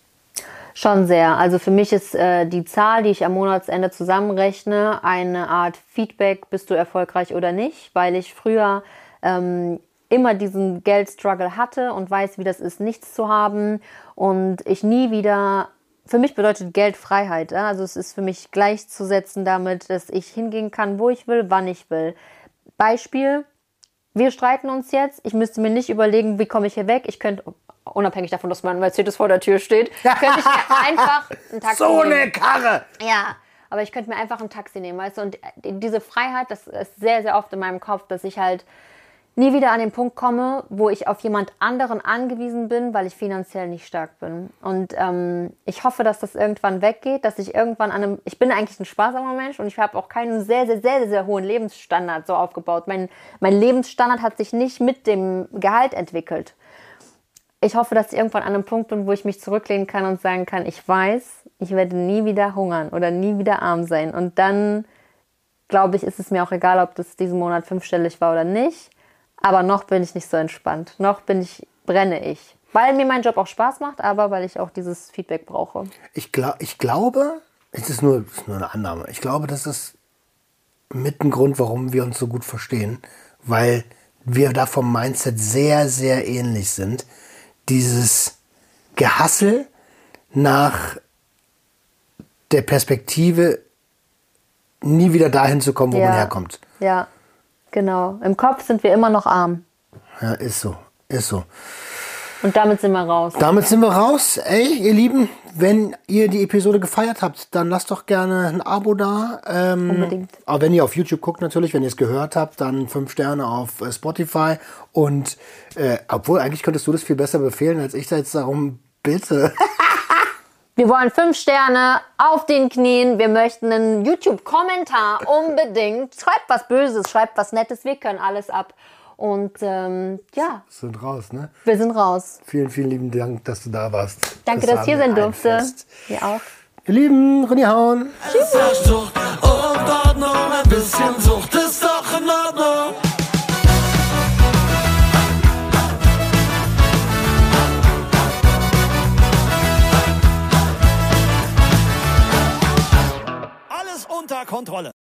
Schon sehr. Also für mich ist äh, die Zahl, die ich am Monatsende zusammenrechne, eine Art Feedback, bist du erfolgreich oder nicht, weil ich früher ähm, immer diesen Geldstruggle hatte und weiß, wie das ist, nichts zu haben und ich nie wieder. Für mich bedeutet Geld Freiheit. Also es ist für mich gleichzusetzen damit, dass ich hingehen kann, wo ich will, wann ich will. Beispiel, wir streiten uns jetzt. Ich müsste mir nicht überlegen, wie komme ich hier weg. Ich könnte, unabhängig davon, dass mein Mercedes vor der Tür steht, könnte ich mir einfach ein Taxi So nehmen. eine Karre! Ja, aber ich könnte mir einfach ein Taxi nehmen, weißt du? Und diese Freiheit, das ist sehr, sehr oft in meinem Kopf, dass ich halt nie wieder an den Punkt komme, wo ich auf jemand anderen angewiesen bin, weil ich finanziell nicht stark bin. Und ähm, ich hoffe, dass das irgendwann weggeht, dass ich irgendwann an einem, ich bin eigentlich ein sparsamer Mensch und ich habe auch keinen sehr, sehr, sehr, sehr hohen Lebensstandard so aufgebaut. Mein, mein Lebensstandard hat sich nicht mit dem Gehalt entwickelt ich hoffe, dass ich irgendwann an einem Punkt bin, wo ich mich zurücklehnen kann und sagen kann, ich weiß, ich werde nie wieder hungern oder nie wieder arm sein. Und dann, glaube ich, ist es mir auch egal, ob das diesen Monat fünfstellig war oder nicht. Aber noch bin ich nicht so entspannt. Noch bin ich, brenne ich. Weil mir mein Job auch Spaß macht, aber weil ich auch dieses Feedback brauche. Ich, glaub, ich glaube, es ist nur, es ist nur eine Annahme, ich glaube, das ist mit ein Grund, warum wir uns so gut verstehen, weil wir da vom Mindset sehr, sehr ähnlich sind. Dieses Gehassel nach der Perspektive, nie wieder dahin zu kommen, wo man herkommt. Ja, genau. Im Kopf sind wir immer noch arm. Ja, ist so, ist so. Und damit sind wir raus. Damit sind wir raus. Ey, ihr Lieben, wenn ihr die Episode gefeiert habt, dann lasst doch gerne ein Abo da. Ähm, Unbedingt. Aber wenn ihr auf YouTube guckt natürlich, wenn ihr es gehört habt, dann fünf Sterne auf äh, Spotify. Und äh, obwohl, eigentlich könntest du das viel besser befehlen, als ich da jetzt darum bitte. Wir wollen fünf Sterne auf den Knien. Wir möchten einen YouTube-Kommentar unbedingt. Schreibt was Böses, schreibt was Nettes. Wir können alles ab. Und ähm, ja, sind raus, ne? wir sind raus. Vielen, vielen lieben Dank, dass du da warst. Danke, Das dass ich hier sein ein durfte. Ihr auch. Ihr Lieben, René Hauen. Es herrscht Sucht und Ordnung, ein bisschen Sucht ist doch in Ordnung. Kontrolle.